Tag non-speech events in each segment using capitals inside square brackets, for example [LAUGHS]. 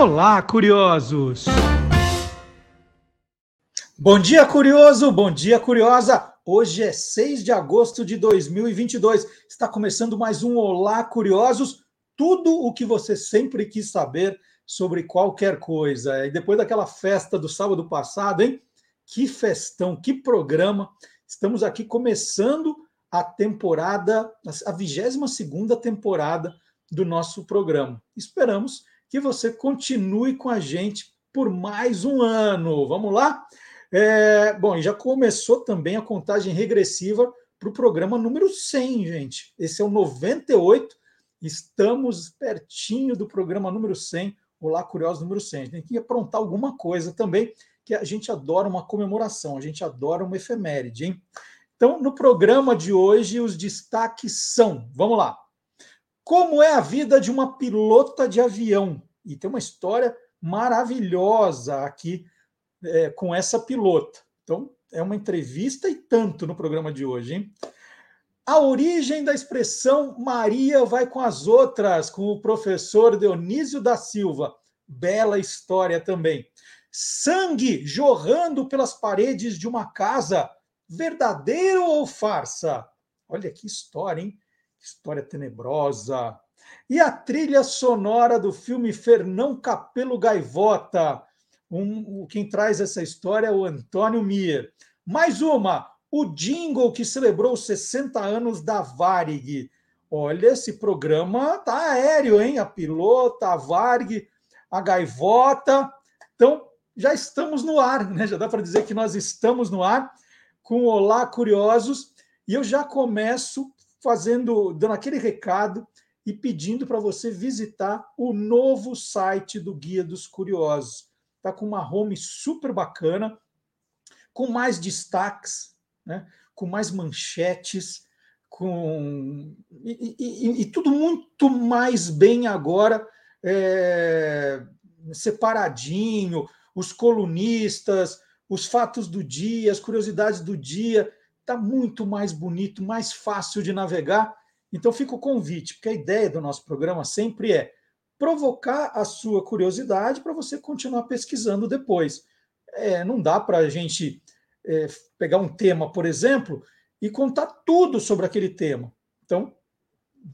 Olá, curiosos! Bom dia, curioso! Bom dia, curiosa! Hoje é 6 de agosto de 2022. Está começando mais um Olá, curiosos! Tudo o que você sempre quis saber sobre qualquer coisa. E depois daquela festa do sábado passado, hein? Que festão, que programa! Estamos aqui começando a temporada, a 22 segunda temporada do nosso programa. Esperamos que você continue com a gente por mais um ano. Vamos lá? É, bom, e já começou também a contagem regressiva para o programa número 100, gente. Esse é o 98. Estamos pertinho do programa número 100, Olá Curioso número 100. Tem que aprontar alguma coisa também, que a gente adora uma comemoração, a gente adora uma efeméride, hein? Então, no programa de hoje, os destaques são: vamos lá. Como é a vida de uma pilota de avião? E tem uma história maravilhosa aqui é, com essa pilota. Então, é uma entrevista e tanto no programa de hoje, hein? A origem da expressão Maria vai com as outras, com o professor Dionísio da Silva. Bela história também. Sangue jorrando pelas paredes de uma casa. Verdadeiro ou farsa? Olha que história, hein? História tenebrosa. E a trilha sonora do filme Fernão Capelo Gaivota. Um, quem traz essa história é o Antônio Mier. Mais uma, o jingle que celebrou os 60 anos da Varig. Olha, esse programa tá aéreo, hein? A pilota, a Varig, a gaivota. Então, já estamos no ar, né? Já dá para dizer que nós estamos no ar com Olá Curiosos. E eu já começo fazendo, dando aquele recado e pedindo para você visitar o novo site do Guia dos Curiosos. Está com uma home super bacana, com mais destaques, né? com mais manchetes, com e, e, e tudo muito mais bem agora é... separadinho, os colunistas, os fatos do dia, as curiosidades do dia está muito mais bonito, mais fácil de navegar. Então fica o convite, porque a ideia do nosso programa sempre é provocar a sua curiosidade para você continuar pesquisando depois. É, não dá para a gente é, pegar um tema, por exemplo, e contar tudo sobre aquele tema. Então,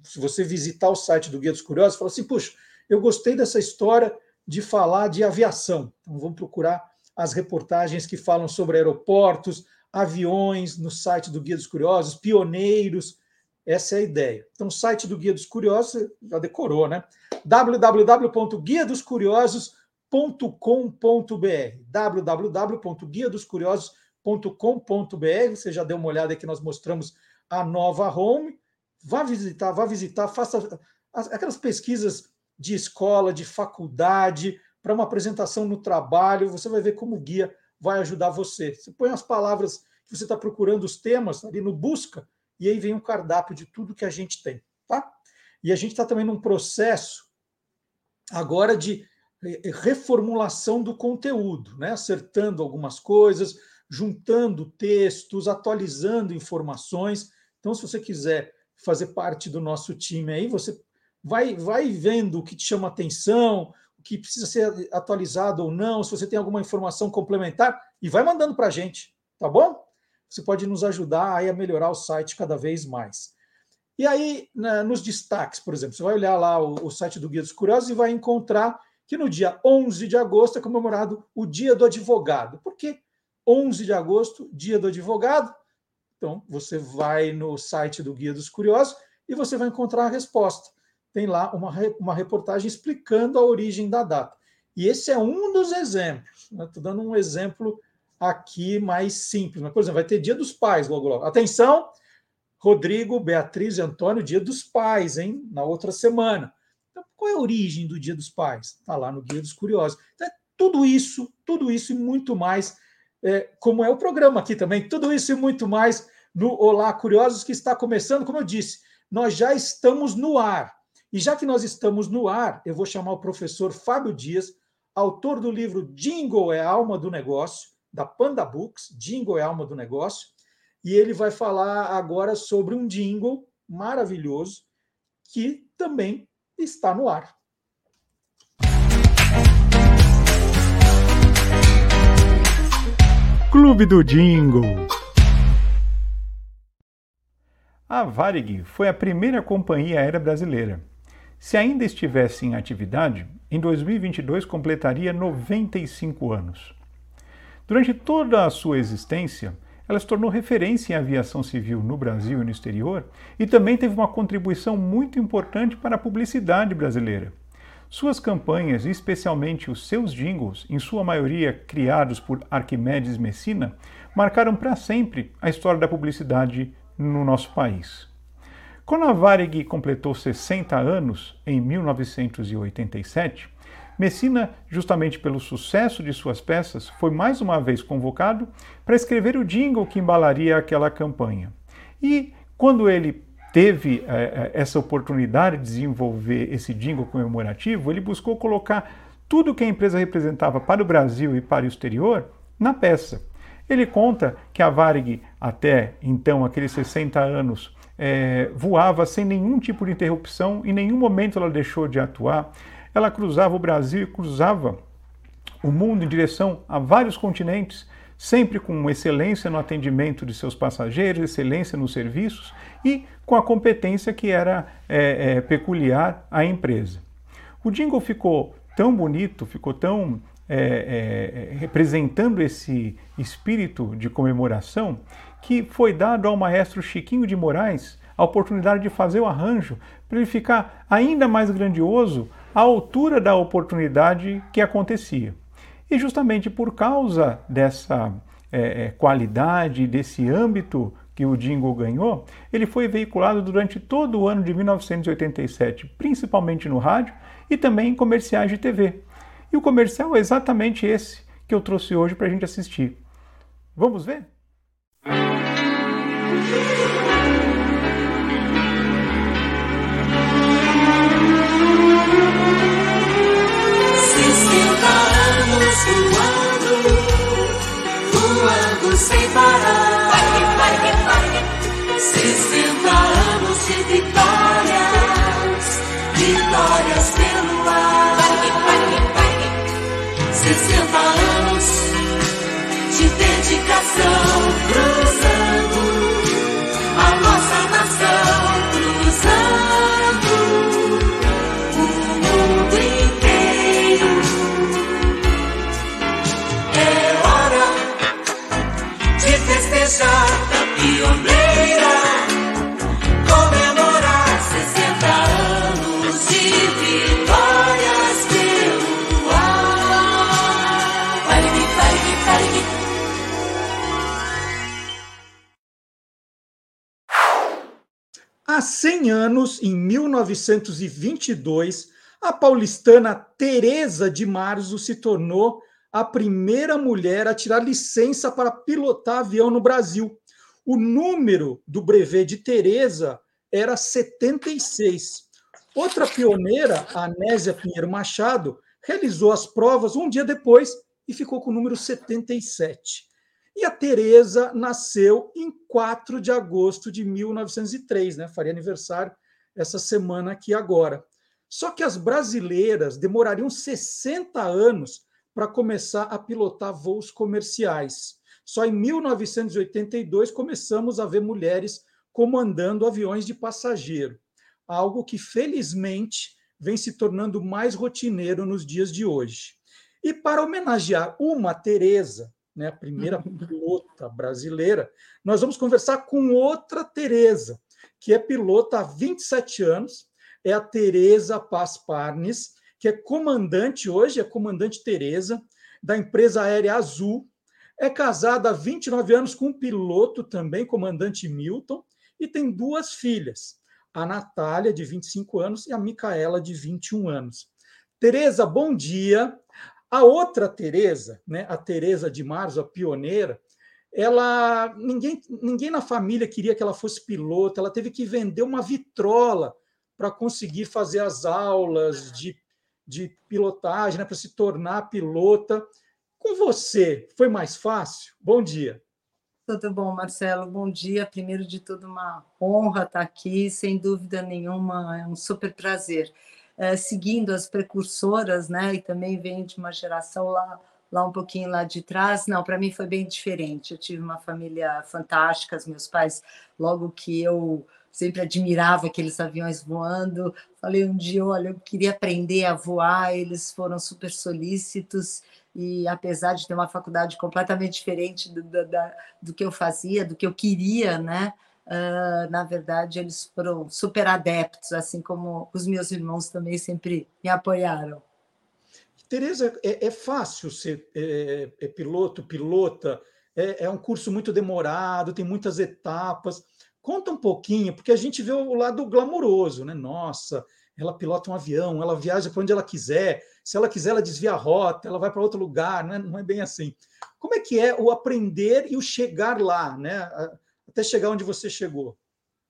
se você visitar o site do Guia dos Curiosos, fala assim: puxa, eu gostei dessa história de falar de aviação. Então, vamos procurar as reportagens que falam sobre aeroportos, aviões no site do Guia dos Curiosos, pioneiros. Essa é a ideia. Então, o site do Guia dos Curiosos, já decorou, né? www.guiadoscuriosos.com.br www.guiadoscuriosos.com.br Você já deu uma olhada que nós mostramos a nova home. Vá visitar, vá visitar, faça aquelas pesquisas de escola, de faculdade, para uma apresentação no trabalho, você vai ver como o guia vai ajudar você. Você põe as palavras que você está procurando, os temas ali no busca, e aí vem um cardápio de tudo que a gente tem, tá? E a gente está também num processo agora de reformulação do conteúdo, né? Acertando algumas coisas, juntando textos, atualizando informações. Então, se você quiser fazer parte do nosso time aí, você vai, vai vendo o que te chama atenção, que precisa ser atualizado ou não, se você tem alguma informação complementar, e vai mandando para a gente, tá bom? Você pode nos ajudar aí a melhorar o site cada vez mais. E aí, nos destaques, por exemplo, você vai olhar lá o, o site do Guia dos Curiosos e vai encontrar que no dia 11 de agosto é comemorado o Dia do Advogado. Por que 11 de agosto, Dia do Advogado? Então, você vai no site do Guia dos Curiosos e você vai encontrar a resposta tem lá uma, uma reportagem explicando a origem da data. E esse é um dos exemplos. Estou né? dando um exemplo aqui mais simples. Mas, por exemplo, vai ter Dia dos Pais logo logo. Atenção, Rodrigo, Beatriz e Antônio, Dia dos Pais, hein? Na outra semana. Então, qual é a origem do Dia dos Pais? Está lá no Guia dos Curiosos. Então, é tudo isso, tudo isso e muito mais, é, como é o programa aqui também, tudo isso e muito mais no Olá Curiosos, que está começando, como eu disse, nós já estamos no ar. E já que nós estamos no ar, eu vou chamar o professor Fábio Dias, autor do livro Jingle é Alma do Negócio, da Panda Books, Jingle é Alma do Negócio, e ele vai falar agora sobre um jingle maravilhoso que também está no ar. Clube do Jingle A Varig foi a primeira companhia aérea brasileira se ainda estivesse em atividade, em 2022 completaria 95 anos. Durante toda a sua existência, ela se tornou referência em aviação civil no Brasil e no exterior e também teve uma contribuição muito importante para a publicidade brasileira. Suas campanhas, e especialmente os seus jingles, em sua maioria criados por Arquimedes Messina, marcaram para sempre a história da publicidade no nosso país. Quando a Varig completou 60 anos, em 1987, Messina, justamente pelo sucesso de suas peças, foi mais uma vez convocado para escrever o jingle que embalaria aquela campanha. E quando ele teve é, essa oportunidade de desenvolver esse jingle comemorativo, ele buscou colocar tudo que a empresa representava para o Brasil e para o exterior na peça. Ele conta que a Varig, até então, aqueles 60 anos, é, voava sem nenhum tipo de interrupção, em nenhum momento ela deixou de atuar. Ela cruzava o Brasil e cruzava o mundo em direção a vários continentes, sempre com excelência no atendimento de seus passageiros, excelência nos serviços e com a competência que era é, é, peculiar à empresa. O jingle ficou tão bonito, ficou tão é, é, representando esse espírito de comemoração, que foi dado ao maestro Chiquinho de Moraes a oportunidade de fazer o arranjo para ele ficar ainda mais grandioso à altura da oportunidade que acontecia. E justamente por causa dessa é, qualidade, desse âmbito que o jingle ganhou, ele foi veiculado durante todo o ano de 1987, principalmente no rádio e também em comerciais de TV. E o comercial é exatamente esse que eu trouxe hoje para a gente assistir. Vamos ver? Voando, voando sem parar. Parque, anos de vitórias, vitórias pelo ar. Parque, parque, parque. 60 anos de dedicação, cruzando Há 100 anos, em 1922, a paulistana Teresa de Marzo se tornou a primeira mulher a tirar licença para pilotar avião no Brasil. O número do brevet de Teresa era 76. Outra pioneira, a Anésia Pinheiro Machado, realizou as provas um dia depois e ficou com o número 77. E a Teresa nasceu em 4 de agosto de 1903, né? Faria aniversário essa semana aqui agora. Só que as brasileiras demorariam 60 anos para começar a pilotar voos comerciais. Só em 1982 começamos a ver mulheres comandando aviões de passageiro, algo que felizmente vem se tornando mais rotineiro nos dias de hoje. E para homenagear uma Teresa, né, a primeira pilota brasileira, nós vamos conversar com outra Teresa, que é pilota há 27 anos, é a Teresa Paz Parnes, que é comandante hoje, é comandante Teresa, da empresa aérea Azul, é casada há 29 anos com um piloto também, comandante Milton, e tem duas filhas, a Natália, de 25 anos, e a Micaela, de 21 anos. Tereza, bom dia. A outra Tereza, né, a Tereza de Marzo, a pioneira, ela ninguém, ninguém na família queria que ela fosse piloto, ela teve que vender uma vitrola para conseguir fazer as aulas de, de pilotagem, né, para se tornar pilota. Com você, foi mais fácil? Bom dia. Tudo bom, Marcelo? Bom dia. Primeiro de tudo, uma honra estar aqui, sem dúvida nenhuma, é um super prazer. É, seguindo as precursoras, né, e também venho de uma geração lá, lá um pouquinho lá de trás. Não, para mim foi bem diferente. Eu tive uma família fantástica, os meus pais, logo que eu sempre admirava aqueles aviões voando. Falei um dia, olha, eu queria aprender a voar, eles foram super solícitos e apesar de ter uma faculdade completamente diferente do, do, do que eu fazia, do que eu queria, né? Uh, na verdade, eles foram super adeptos, assim como os meus irmãos também sempre me apoiaram. Tereza, é, é fácil ser é, é piloto, pilota, é, é um curso muito demorado, tem muitas etapas. Conta um pouquinho, porque a gente vê o lado glamouroso, né? Nossa, ela pilota um avião, ela viaja para onde ela quiser, se ela quiser, ela desvia a rota, ela vai para outro lugar, não é, não é bem assim. Como é que é o aprender e o chegar lá, né? Até chegar onde você chegou?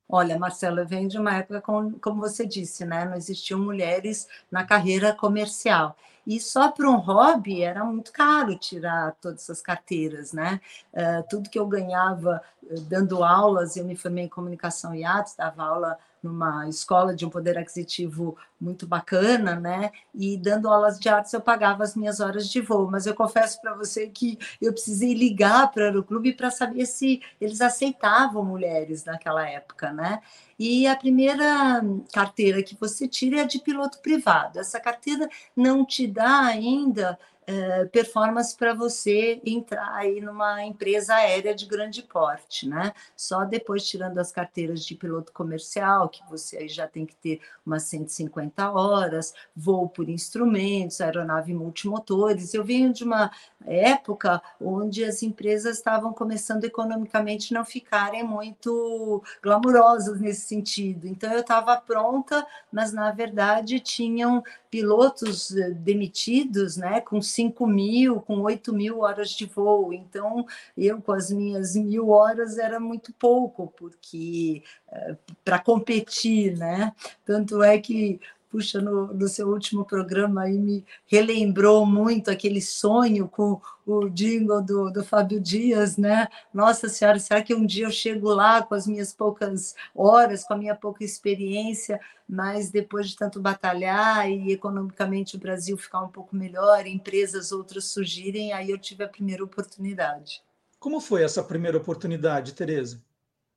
Olha, Marcelo, vem de uma época, como, como você disse, né? Não existiam mulheres na carreira comercial. E só para um hobby era muito caro tirar todas essas carteiras, né? Uh, tudo que eu ganhava uh, dando aulas, eu me formei em comunicação e artes, dava aula numa escola de um poder aquisitivo muito bacana, né? E dando aulas de artes eu pagava as minhas horas de voo, mas eu confesso para você que eu precisei ligar para o clube para saber se eles aceitavam mulheres naquela época, né? E a primeira carteira que você tira é a de piloto privado. Essa carteira não te dá ainda é, performance para você entrar aí numa empresa aérea de grande porte, né? Só depois tirando as carteiras de piloto comercial, que você aí já tem que ter umas 150 horas, voo por instrumentos, aeronave multimotores. Eu venho de uma época onde as empresas estavam começando economicamente não ficarem muito glamourosas nesse sentido. Então eu estava pronta, mas na verdade tinham pilotos eh, demitidos, né, com 5 mil, com 8 mil horas de voo. Então, eu com as minhas mil horas era muito pouco, porque eh, para competir, né? Tanto é que puxa, no, no, seu último programa aí me relembrou muito aquele sonho com o jingle do, do Fábio Dias, né? Nossa Senhora, será que um dia eu chego lá com as minhas poucas horas, com a minha pouca experiência, mas depois de tanto batalhar e economicamente o Brasil ficar um pouco melhor, empresas outras surgirem, aí eu tive a primeira oportunidade. Como foi essa primeira oportunidade, Tereza?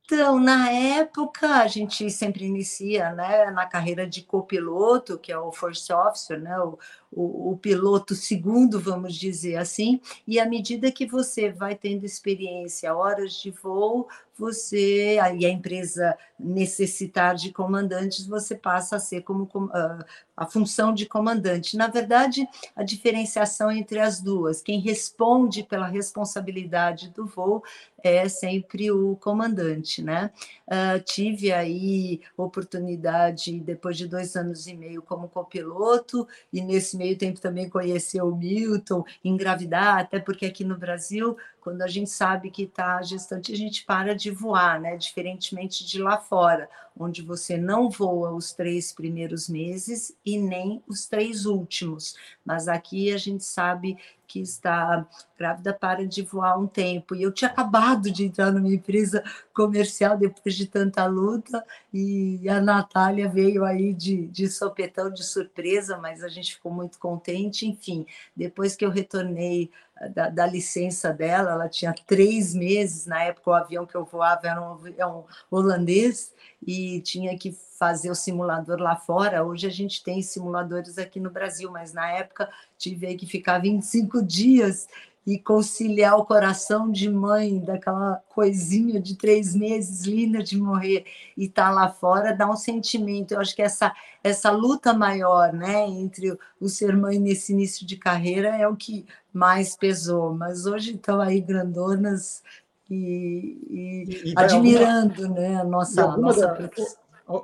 Então, na época, a gente sempre inicia né, na carreira de copiloto, que é o first officer, né, o, o, o, piloto segundo, vamos dizer assim, e à medida que você vai tendo experiência, horas de voo, você, aí a empresa necessitar de comandantes, você passa a ser como uh, a função de comandante. Na verdade, a diferenciação entre as duas, quem responde pela responsabilidade do voo é sempre o comandante, né? Uh, tive aí oportunidade, depois de dois anos e meio como copiloto, e nesse meio tempo também conhecer o Milton, engravidar, até porque aqui no Brasil quando a gente sabe que está gestante, a gente para de voar, né? Diferentemente de lá fora, onde você não voa os três primeiros meses e nem os três últimos. Mas aqui a gente sabe que está grávida para de voar um tempo. E eu tinha acabado de entrar numa empresa comercial depois de tanta luta, e a Natália veio aí de, de sopetão, de surpresa, mas a gente ficou muito contente. Enfim, depois que eu retornei da, da, licença dela, ela tinha três meses, na época o avião que eu voava era um avião holandês e tinha que fazer o simulador lá fora. Hoje a gente tem simuladores aqui no Brasil, mas na época tive que ficar 25 dias e conciliar o coração de mãe, daquela coisinha de três meses, linda de morrer, e estar tá lá fora, dá um sentimento. Eu acho que essa, essa luta maior né, entre o ser mãe nesse início de carreira é o que mais pesou. Mas hoje estão aí grandonas e, e, e admirando né, a nossa, a nossa da,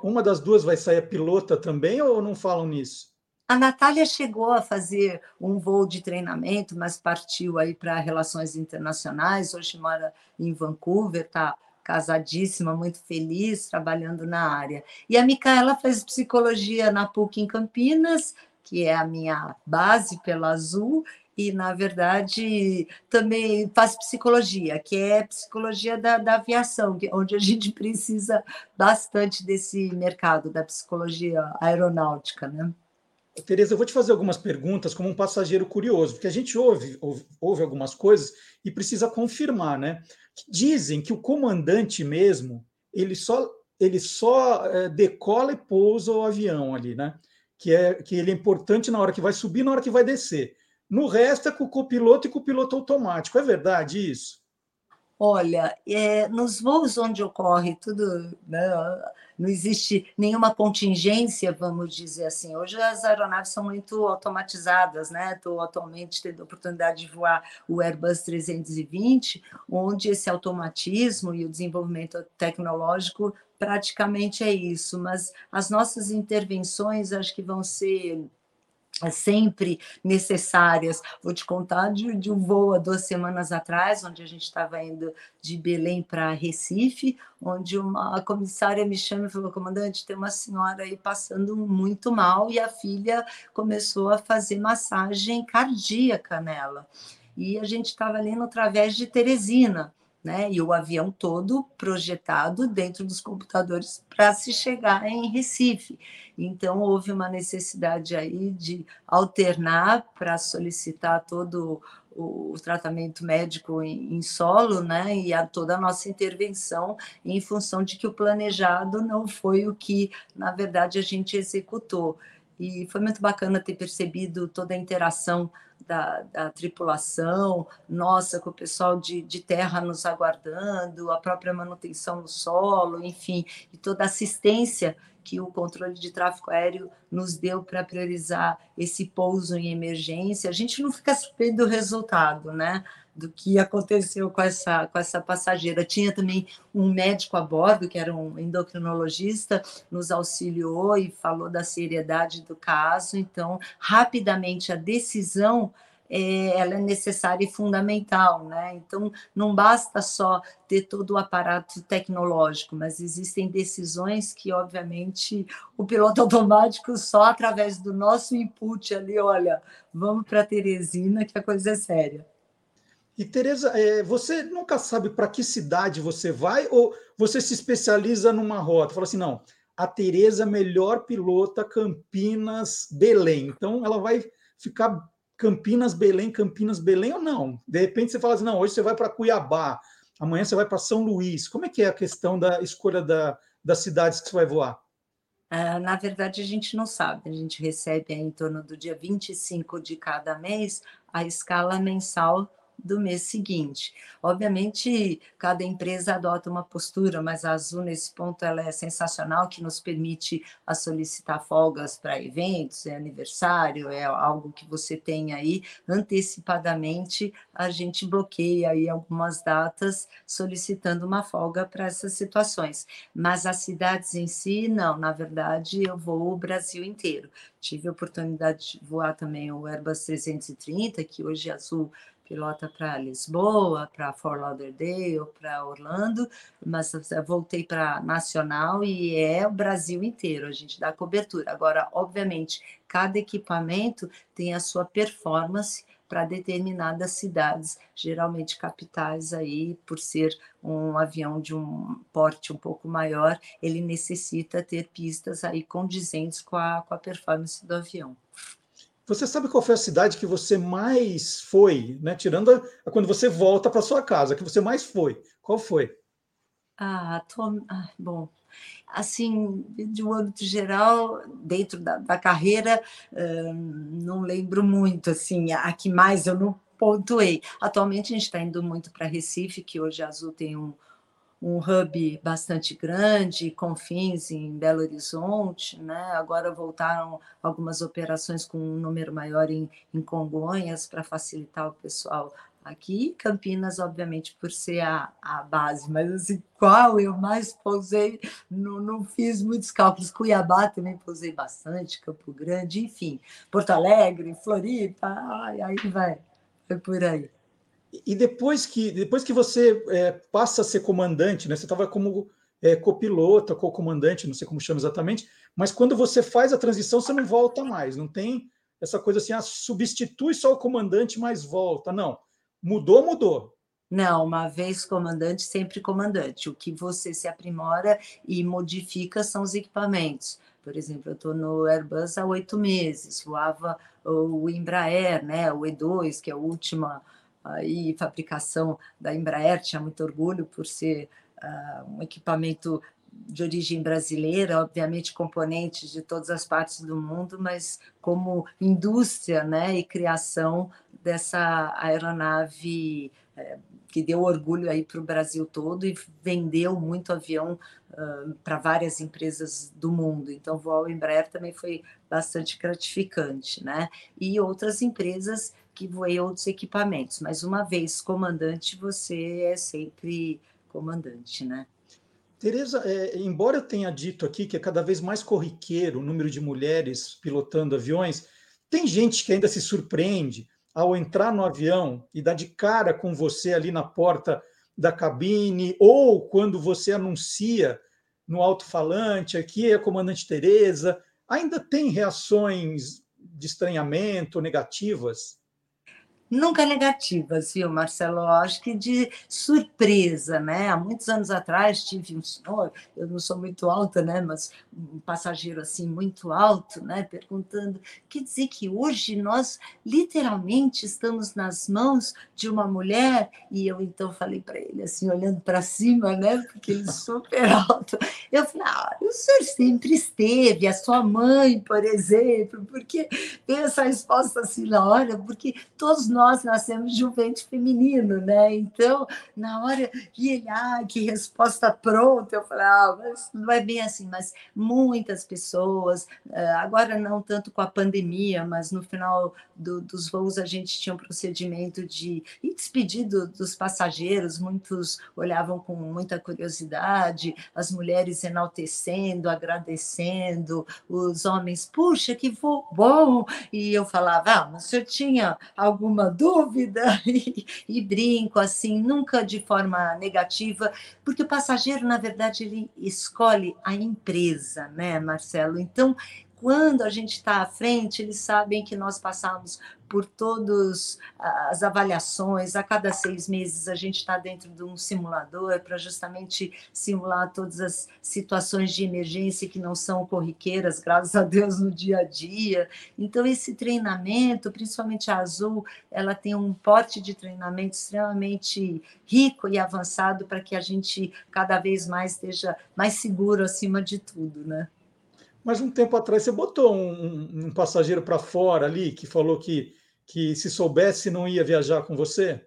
Uma das duas vai sair pilota também ou não falam nisso? A Natália chegou a fazer um voo de treinamento, mas partiu aí para relações internacionais. Hoje mora em Vancouver, está casadíssima, muito feliz, trabalhando na área. E a Micaela faz psicologia na PUC em Campinas, que é a minha base pela Azul, e, na verdade, também faz psicologia, que é psicologia da, da aviação, é onde a gente [LAUGHS] precisa bastante desse mercado da psicologia aeronáutica, né? Tereza, eu vou te fazer algumas perguntas como um passageiro curioso, porque a gente ouve, ouve, ouve algumas coisas e precisa confirmar, né? Dizem que o comandante mesmo, ele só, ele só é, decola e pousa o avião ali, né? Que, é, que ele é importante na hora que vai subir na hora que vai descer. No resto é com o copiloto e com o piloto automático. É verdade isso? Olha, é, nos voos onde ocorre tudo, né, não existe nenhuma contingência, vamos dizer assim. Hoje as aeronaves são muito automatizadas, né? Estou atualmente tendo a oportunidade de voar o Airbus 320, onde esse automatismo e o desenvolvimento tecnológico praticamente é isso. Mas as nossas intervenções acho que vão ser sempre necessárias. Vou te contar de, de, um voo há duas semanas atrás, onde a gente estava indo de Belém para Recife, onde uma, comissária me chama e falou: comandante, tem uma senhora aí passando muito mal, e a filha começou a fazer massagem cardíaca nela. E a gente estava ali no Través de Teresina né? E o avião todo projetado dentro dos computadores para se chegar em Recife. Então houve uma necessidade aí de alternar para solicitar todo o, tratamento médico em, em, solo, né? E a toda a nossa intervenção em função de que o planejado não foi o que, na verdade, a gente executou. E foi muito bacana ter percebido toda a interação da, da, tripulação, nossa, com o pessoal de, de, terra nos aguardando, a própria manutenção no solo, enfim, e toda a assistência que o controle de tráfego aéreo nos deu para priorizar esse pouso em emergência. A gente não fica surpreso do resultado, né? Do que aconteceu com essa, com essa passageira. Tinha também um médico a bordo, que era um endocrinologista, nos auxiliou e falou da seriedade do caso. Então, rapidamente, a decisão é, ela é necessária e fundamental, né? Então, não basta só ter todo o aparato tecnológico, mas existem decisões que, obviamente, o piloto [LAUGHS] automático só através do nosso input ali, olha, vamos para Teresina que a coisa é séria. E, Tereza, é, você nunca sabe para que cidade você vai ou você se especializa numa rota? Fala assim, não, a Tereza melhor pilota Campinas, Belém. Então, ela vai ficar Campinas, Belém, Campinas, Belém ou não? De repente você fala assim, não, hoje você vai para Cuiabá, amanhã você vai para São Luís. Como é que é a questão da escolha da, das cidades que você vai voar? Uh, na verdade, a gente não sabe. A gente recebe em torno do dia 25 de cada mês a escala mensal do mês seguinte. Obviamente, cada empresa adota uma postura, mas a Azul, nesse ponto, ela é sensacional, que nos permite a solicitar folgas para eventos, é aniversário, é algo que você tem aí, antecipadamente, a gente bloqueia aí algumas datas solicitando uma folga para essas situações. Mas as cidades em si, não, na verdade, eu vou o Brasil inteiro. Tive a oportunidade de voar também o Airbus 330, que hoje a Azul pilota para Lisboa, para Fort Lauderdale, para Orlando, mas voltei para Nacional e é o Brasil inteiro, a gente dá cobertura. Agora, obviamente, cada equipamento tem a sua performance para determinadas cidades, geralmente capitais aí, por ser um avião de um porte um pouco maior, ele necessita ter pistas aí condizentes com a, com a performance do avião. Você sabe qual foi a cidade que você mais foi, né? Tirando a, a quando você volta para sua casa, que você mais foi. Qual foi? Ah, tô, ah, bom, assim, de um âmbito geral, dentro da, da carreira, não lembro muito, assim, a que mais eu não pontuei. Atualmente a gente está indo muito para Recife, que hoje a Azul tem um, um hub bastante grande, com fins em Belo Horizonte, né? agora voltaram algumas operações com um número maior em, em Congonhas para facilitar o pessoal aqui. Campinas, obviamente, por ser a, a base, mas assim, qual eu mais pousei, não, não fiz muitos cálculos. Cuiabá também pousei bastante, Campo Grande, enfim, Porto Alegre, Floripa, ai, aí vai, foi por aí. E depois que, depois que você é, passa a ser comandante, né, você estava como é, co-comandante, não sei como chama exatamente, mas quando você faz a transição, você não volta mais, não tem essa coisa assim, ah, substitui só o comandante, mas volta. Não, mudou, mudou. Não, uma vez comandante, sempre comandante. O que você se aprimora e modifica são os equipamentos Por exemplo, eu estou no Airbus há oito meses, voava o Embraer, né, o E2, que é a última aí, fabricação da Embraer, tinha muito orgulho por ser uh, um equipamento de origem brasileira, obviamente componentes de todas as partes do mundo, mas como indústria né, e criação dessa aeronave é, que deu orgulho aí para o Brasil todo e vendeu muito avião uh, para várias empresas do mundo. Então, voar Embraer também foi bastante gratificante, né? E outras empresas que voei outros equipamentos. Mas uma vez comandante, você é sempre comandante, né? Tereza, é, embora eu tenha dito aqui que é cada vez mais corriqueiro o número de mulheres pilotando aviões, tem gente que ainda se surpreende ao entrar no avião e dar de cara com você ali na porta da cabine, ou quando você anuncia no alto-falante, aqui é a comandante Tereza, ainda tem reações de estranhamento negativas? Nunca negativas, viu, Marcelo? Acho que de surpresa, né? Há muitos anos atrás tive um senhor, eu não sou muito alta, né? Mas um passageiro assim muito alto, né? Perguntando, quer dizer que hoje nós literalmente estamos nas mãos de uma mulher? E eu então falei para ele assim, olhando para cima, né? Porque ele é [LAUGHS] super alto. Eu falei, ah, o senhor sempre esteve, a sua mãe, por exemplo, porque veio essa resposta assim na hora, porque todos nós nascemos de um ventre feminino, né? Então, na hora que ele, ah, que resposta pronta, eu falei, ah, mas não é bem assim, mas muitas pessoas, eh, agora não tanto com a pandemia, mas no final do, dos voos a gente tinha um procedimento de ir despedido dos passageiros, muitos olhavam com muita curiosidade, as mulheres enaltecendo, agradecendo, os homens, puxa, que voo bom! E eu falava, ah, mas o senhor tinha alguma alguma dúvida [LAUGHS] e, e, brinco assim, nunca de forma negativa, porque o passageiro, na verdade, ele escolhe a empresa, né, Marcelo? Então, quando a gente está à frente, eles sabem que nós passamos por todas as avaliações. A cada seis meses a gente está dentro de um simulador para justamente simular todas as situações de emergência que não são corriqueiras, graças a Deus, no dia a dia. Então, esse treinamento, principalmente a Azul, ela tem um porte de treinamento extremamente rico e avançado para que a gente cada vez mais esteja mais seguro acima de tudo, né? Mas um tempo atrás você botou um, um passageiro para fora ali que falou que, que se soubesse não ia viajar com você?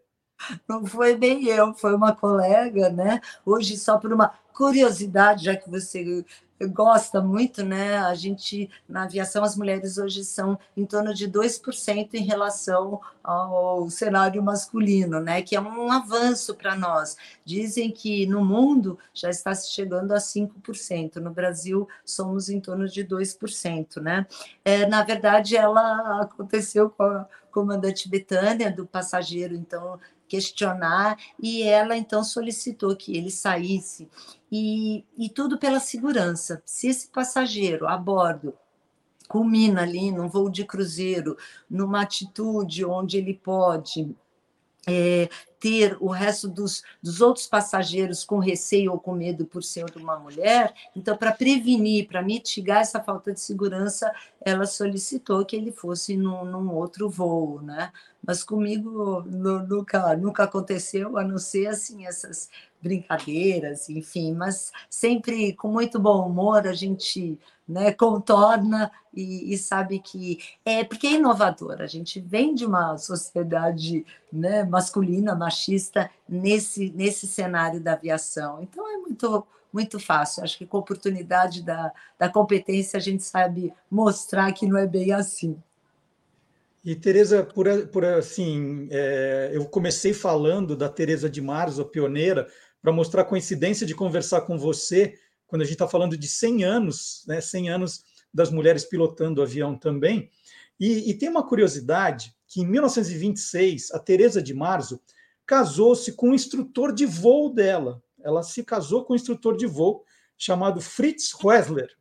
Não foi bem eu, foi uma colega, né? Hoje, só por uma curiosidade, já que você gosta muito, né? A gente, na aviação, as mulheres hoje são em torno de 2% em relação ao cenário masculino, né? Que é um avanço para nós. Dizem que no mundo já está se chegando a 5%, no Brasil somos em torno de 2%, né? É, na verdade, ela aconteceu com a comandante Betânia, do passageiro, então questionar, e ela então solicitou que ele saísse, e, e tudo pela segurança. Se esse passageiro a bordo culmina ali num voo de cruzeiro, numa atitude onde ele pode é, ter o resto dos, dos outros passageiros com receio ou com medo por ser uma mulher. Então, para prevenir, para mitigar essa falta de segurança, ela solicitou que ele fosse num, num outro voo, né? Mas comigo nunca, nunca aconteceu, a não ser assim essas brincadeiras, enfim, mas sempre com muito bom humor a gente né, contorna e, e, sabe que é porque é inovador. A gente vem de uma sociedade né, masculina, machista nesse nesse cenário da aviação. Então é muito muito fácil. Acho que com a oportunidade da, da competência a gente sabe mostrar que não é bem assim. E Tereza, por, por assim, é, eu comecei falando da Tereza de Marzo, pioneira, para mostrar a coincidência de conversar com você quando a gente está falando de 100 anos, né, 100 anos das mulheres pilotando avião também. E, e tem uma curiosidade que em 1926 a Teresa de Marzo casou-se com o instrutor de voo dela. Ela se casou com um instrutor de voo chamado Fritz Wessler.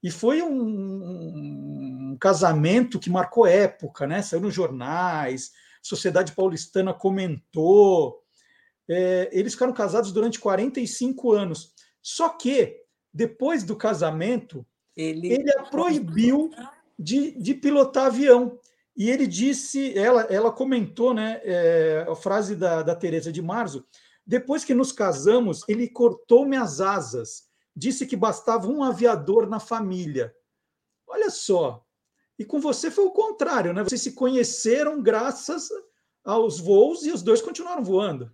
E foi um, um casamento que marcou época, né? Saiu nos jornais, Sociedade Paulistana comentou. É, eles ficaram casados durante 45 anos. Só que, depois do casamento, Ele, ele a proibiu de, de pilotar avião. E ele disse, ela, ela comentou, né, é, a frase da, da Teresa de Marzo, depois que nos casamos, ele cortou minhas asas, disse que bastava um aviador na família. Olha só, e com você foi o contrário, né? Vocês se conheceram graças aos voos e os dois continuaram voando.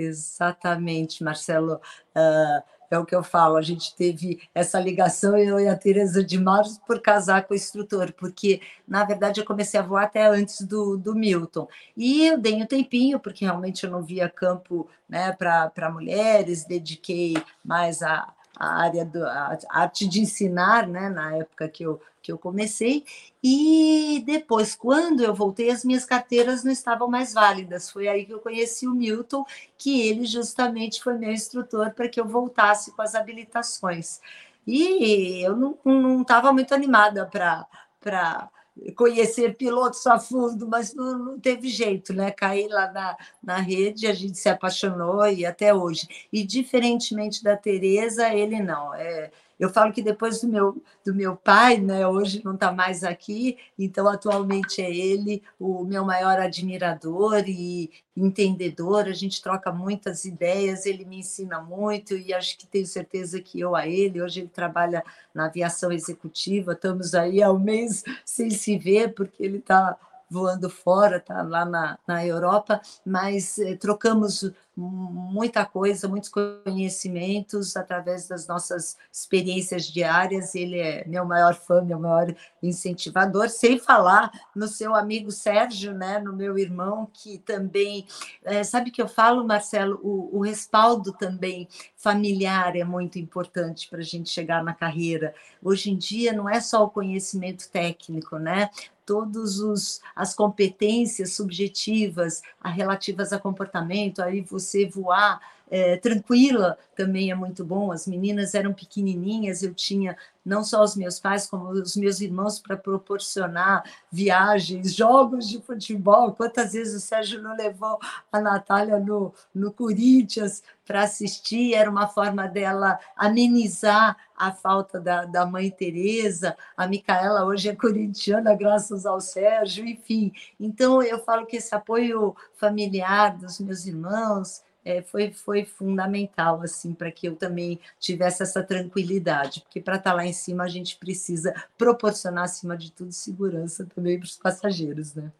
Exatamente, Marcelo. Uh, é o que eu falo, a gente teve essa ligação, eu e a Tereza de Março, por casar com o instrutor, porque, na verdade, eu comecei a voar até antes do, do Milton. E eu dei um tempinho, porque realmente eu não via campo né, para mulheres, dediquei mais a, a área da arte de ensinar, né, na época que eu, que eu comecei, e depois, quando eu voltei, as minhas carteiras não estavam mais válidas. Foi aí que eu conheci o Milton, que ele justamente foi meu instrutor para que eu voltasse com as habilitações. E eu não estava muito animada para conhecer pilotos a fundo, mas não, não, teve jeito, né? Caí lá na, na rede, a gente se apaixonou e até hoje. E diferentemente da Tereza, ele não. É, eu falo que depois do meu, do meu pai, né, hoje não está mais aqui, então atualmente é ele o meu maior admirador e entendedor. A gente troca muitas ideias, ele me ensina muito e acho que tenho certeza que eu a ele. Hoje ele trabalha na aviação executiva, estamos aí há um mês [LAUGHS] sem se ver, porque ele está voando fora, tá lá na, na Europa, mas eh, trocamos muita coisa, muitos conhecimentos através das nossas experiências diárias. Ele é meu maior fã, meu maior incentivador, sem falar no seu amigo Sérgio, né, no meu irmão, que também, é, sabe que eu falo, Marcelo, o, o respaldo também familiar é muito importante para a gente chegar na carreira. Hoje em dia não é só o conhecimento técnico, né? todas as competências subjetivas relativas a comportamento, aí você voar é, tranquila também é muito bom. As meninas eram pequenininhas, eu tinha não só os meus pais, como os meus irmãos para proporcionar viagens, [LAUGHS] jogos de futebol. Quantas vezes o Sérgio não levou a Natália no, no Corinthians para assistir? Era uma forma dela amenizar a falta da, da mãe Teresa. A Micaela hoje é corintiana, graças ao Sérgio, enfim. Então, eu falo que esse apoio familiar dos meus irmãos, é, foi, foi fundamental assim para que eu também tivesse essa tranquilidade, porque para estar tá lá em cima a gente precisa proporcionar, acima de tudo, segurança também para os passageiros. Né?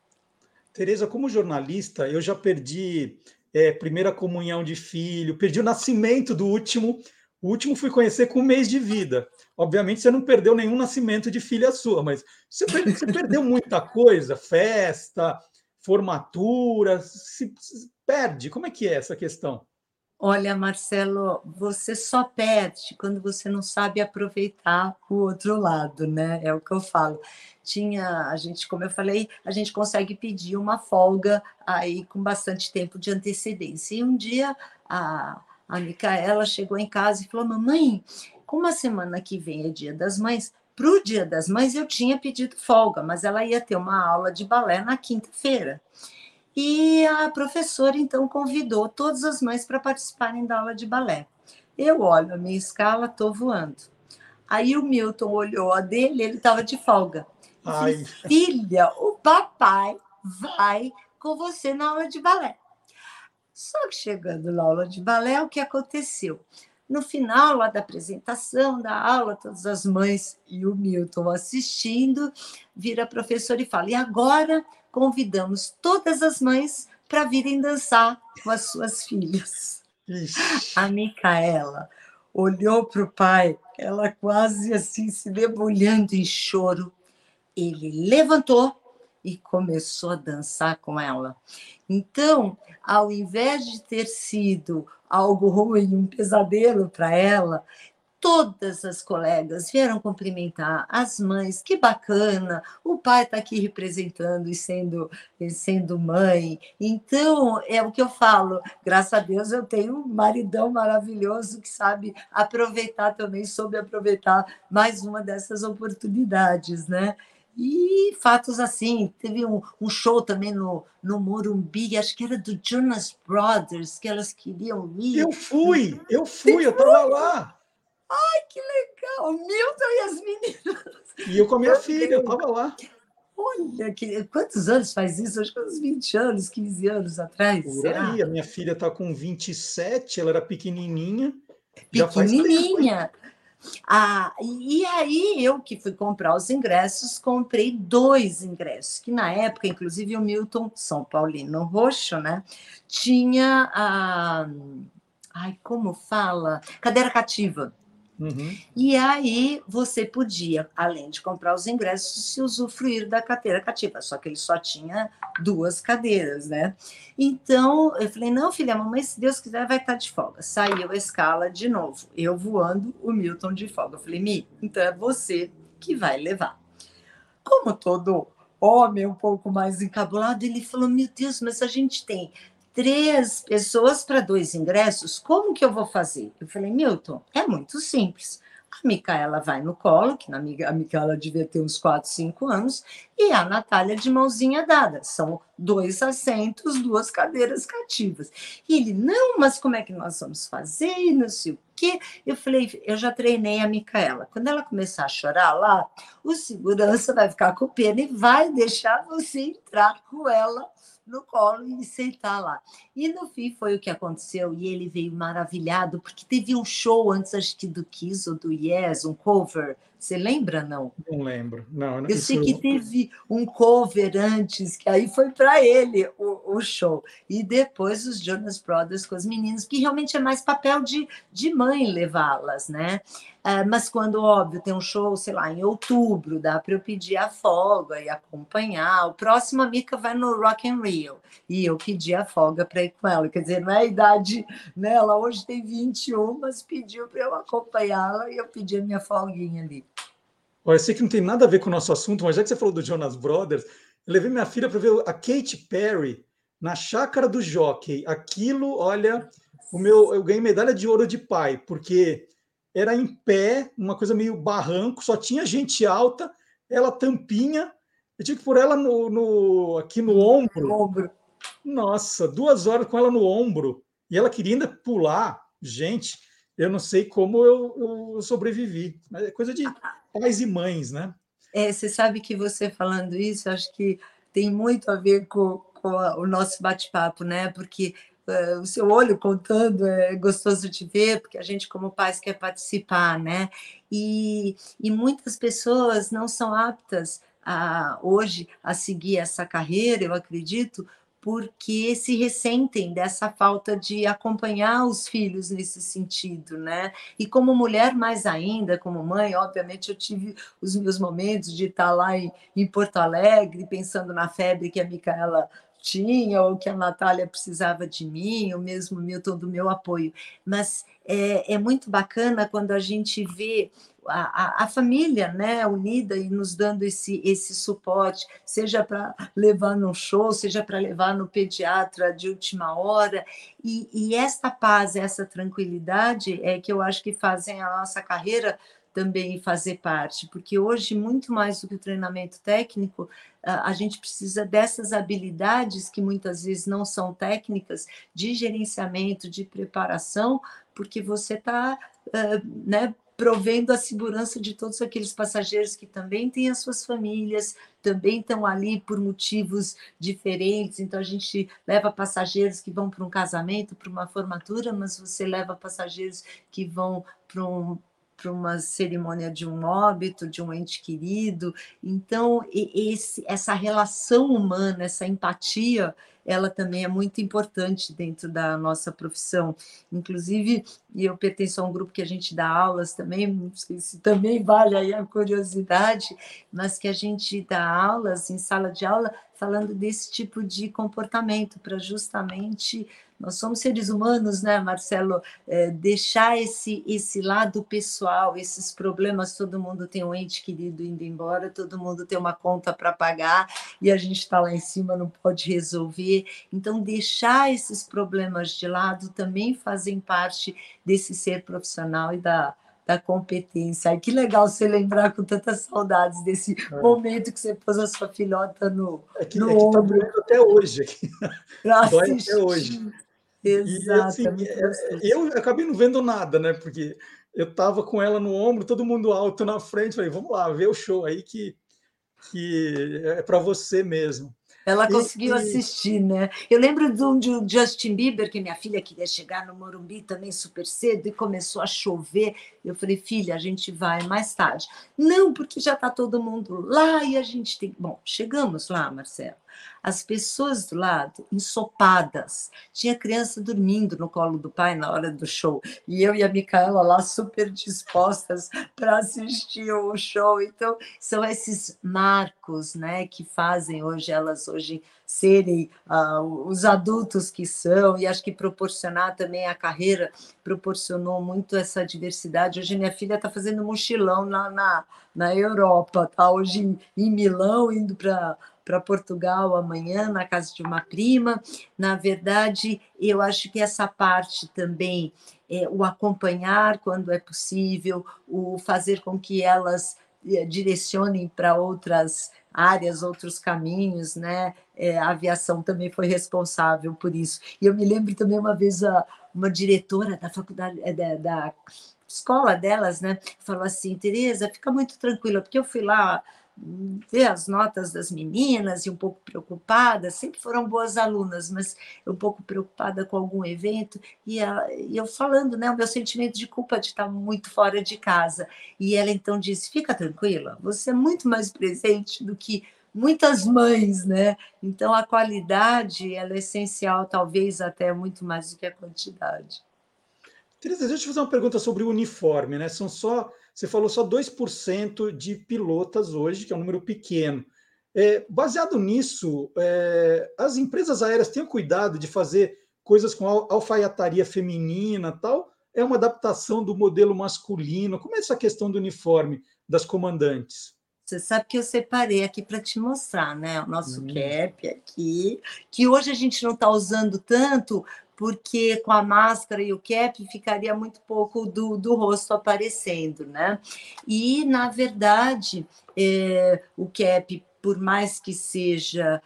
Tereza, como jornalista, eu já perdi é, primeira comunhão de filho, perdi o nascimento do último. O último fui conhecer com um mês de vida. Obviamente você não perdeu nenhum nascimento de filha sua, mas você, você perdeu muita coisa, festa, formatura, se, se perde. Como é que é essa questão? Olha, Marcelo, você só perde quando você não sabe aproveitar o outro lado, né? É o que eu falo. Tinha, a gente, como eu falei, a gente consegue pedir uma folga aí com bastante tempo de antecedência. E um dia a, a Micaela chegou em casa e falou: Mamãe, como a semana que vem é dia das mães, para o Dia das Mães, eu tinha pedido folga, mas ela ia ter uma aula de balé na quinta-feira. E a professora, então, convidou todas as mães para participarem da aula de balé. Eu olho a minha escala, estou voando. Aí o Milton olhou a dele, ele estava de folga. Ai. Filha, o papai vai com você na aula de balé. Só que chegando na aula de balé, o que aconteceu? No final lá da apresentação da aula, todas as mães e o Milton assistindo, vira a professora e fala: e agora convidamos todas as mães para virem dançar com as suas filhas. A Micaela olhou para o pai, ela quase assim se debulhando em choro. Ele levantou e começou a dançar com ela. Então, ao invés de ter sido algo ruim, um pesadelo para ela, todas as colegas vieram cumprimentar as mães, que bacana, o pai está aqui representando e sendo, e sendo mãe. Então, é o que eu falo, graças a Deus eu tenho um maridão maravilhoso que sabe aproveitar também, soube aproveitar mais uma dessas oportunidades, né? E fatos assim, teve um, um, show também no, no Morumbi, acho que era do Jonas Brothers, que elas queriam ir. Eu fui, eu fui, eu estava lá. Ai, que legal! O Milton e as meninas. E eu com a minha Eu filha, eu lembro. tava lá. Olha, que, quantos anos faz isso? Acho que uns 20 anos, 15 anos atrás. Por será? aí, a minha filha tá com 27, ela era pequenininha. Pequenininha. Ah, e e aí eu que fui comprar os ingressos, comprei dois ingressos, que na época, inclusive o Milton São Paulino Roxo, né? Tinha a. Ai, como fala? Cadeira cativa. Uhum. E aí você podia, além de comprar os ingressos, se usufruir da cadeira cativa, só que ele só tinha duas cadeiras, né? Então eu falei: não, filha, mamãe, se Deus quiser, vai estar de folga. Saiu a escala de novo, eu voando, o Milton de folga. Eu falei: Mi, então é você que vai levar. Como todo homem um pouco mais encabulado, ele falou: meu Deus, mas a gente tem três pessoas para dois ingressos, como que eu vou fazer? Eu falei, Milton, é muito simples. A Micaela vai no colo, que na a Micaela devia ter uns 4, 5 anos, e a Natália de mãozinha dada. São dois assentos, duas cadeiras cativas. E ele, não, mas como é que nós vamos fazer? Não sei o quê. Eu falei, eu já treinei a Micaela. Quando ela começar a chorar lá, o segurança vai ficar com pena e vai deixar você entrar com ela no colo e sentar lá. E no fim foi o que aconteceu, e ele veio maravilhado, porque teve um show antes, acho que do Kiss ou do Yes, um cover. Você lembra, não? Não lembro. Não, Eu sei que teve um cover antes, que aí foi para ele o, o show. E depois os Jonas Brothers com as meninas, que realmente é mais papel de, de mãe levá-las, né? Ah, mas quando, óbvio, tem um show, sei lá, em outubro, dá para eu pedir a folga e acompanhar. O próximo, a Mica vai no Rock in Rio. E eu pedi a folga para ir com ela. Quer dizer, não é a idade, né? Ela hoje tem 21, mas pediu para eu acompanhá-la e eu pedi a minha folguinha ali. Olha, eu sei que não tem nada a ver com o nosso assunto, mas já que você falou do Jonas Brothers, eu levei minha filha para ver a Katy Perry na chácara do Jockey. Aquilo, olha, o meu, eu ganhei medalha de ouro de pai, porque era em pé, uma coisa meio barranco, só tinha gente alta, ela tampinha, eu tinha que pôr ela no, no- aqui no ombro. Ombro. Nossa, duas horas com ela no ombro. E ela queria ainda pular. Gente, eu não sei como eu, eu sobrevivi. Mas é coisa de pais e mães, né? É, você sabe que você falando isso, acho que tem muito a ver com, com o nosso bate-papo, né? Porque eh, o seu olho contando é gostoso de ver, porque a gente, como pais, quer participar, né? E, e muitas pessoas não são aptas a, hoje a seguir essa carreira, eu acredito, porque se ressentem dessa falta de acompanhar os filhos nesse sentido, né? E como mulher, mais ainda, como mãe, obviamente eu tive os meus momentos de estar lá em, em Porto Alegre, pensando na febre que a Micaela tinha, ou que a Natália precisava de mim, ou mesmo o Milton do meu apoio. Mas é, é muito bacana quando a gente vê a, a, a família né, unida e nos dando esse, esse suporte, seja para levar no show, seja para levar no pediatra de última hora. E, e esta paz, essa tranquilidade é que eu acho que fazem a nossa carreira também fazer parte, porque hoje, muito mais do que o treinamento técnico, a gente precisa dessas habilidades que muitas vezes não são técnicas, de gerenciamento, de preparação, porque você está né, provendo a segurança de todos aqueles passageiros que também têm as suas famílias, também estão ali por motivos diferentes. Então, a gente leva passageiros que vão para um casamento, para uma formatura, mas você leva passageiros que vão para um para uma cerimônia de um óbito, de um ente querido. Então, esse, essa relação humana, essa empatia, ela também é muito importante dentro da nossa profissão. Inclusive, eu pertenço a um grupo que a gente dá aulas também, não sei se também vale aí a curiosidade, mas que a gente dá aulas em sala de aula falando desse tipo de comportamento, para justamente nós somos seres humanos, né, Marcelo? É, deixar esse, esse lado pessoal, esses problemas, todo mundo tem um ente querido indo embora, todo mundo tem uma conta para pagar e a gente está lá em cima, não pode resolver. Então, deixar esses problemas de lado também fazem parte desse ser profissional e da, da competência. Ai, que legal você lembrar com tantas saudades desse é. momento que você pôs a sua filhota no, é que, no é que ombro. Tá até hoje. Aqui. [LAUGHS] Dói até hoje. Exato. E, assim, eu acabei não vendo nada, né? Porque eu estava com ela no ombro, todo mundo alto na frente. Falei, vamos lá, ver o show aí que, que é para você mesmo. Ela conseguiu e, assistir, né? Eu lembro de um de Justin Bieber, que minha filha queria chegar no Morumbi também super cedo e começou a chover. Eu falei, filha, a gente vai mais tarde. Não, porque já está todo mundo lá e a gente tem. Bom, chegamos lá, Marcelo as pessoas do lado ensopadas. Tinha criança dormindo no colo do pai na hora do show. E eu e a Micaela lá super dispostas para assistir o show. Então, são esses marcos né, que fazem hoje elas hoje serem uh, os adultos que são, e acho que proporcionar também a carreira proporcionou muito essa diversidade. Hoje minha filha está fazendo mochilão lá na, na Europa, está hoje em, em Milão, indo para para Portugal amanhã, na casa de uma prima. Na verdade, eu acho que essa parte também, é, o acompanhar quando é possível, o fazer com que elas é, direcionem para outras áreas, outros caminhos, né? É, a aviação também foi responsável por isso. E eu me lembro também uma vez a, uma diretora da faculdade é, da, da escola delas, né? Falou assim, Tereza, fica muito tranquila, porque eu fui lá ver as notas das meninas e um pouco preocupada, sempre foram boas alunas, mas um pouco preocupada com algum evento, e, a, e, eu falando, né, o meu sentimento de culpa de estar muito fora de casa. E ela então disse: fica tranquila, você é muito mais presente do que muitas mães, né? Então a qualidade ela é essencial, talvez até muito mais do que a quantidade. Teresa, deixa eu te fazer uma pergunta sobre o uniforme, né? São só você falou só 2% de pilotas hoje, que é um número pequeno. É, baseado nisso, é, as empresas aéreas têm cuidado de fazer coisas com alfaiataria feminina tal? É uma adaptação do modelo masculino? Como é essa questão do uniforme das comandantes? Você sabe que eu separei aqui para te mostrar, né? O nosso hum. cap aqui, que hoje a gente não está usando tanto, porque com a máscara e o cap ficaria muito pouco do, do rosto aparecendo, né? E, na verdade, é, o cap, por mais que seja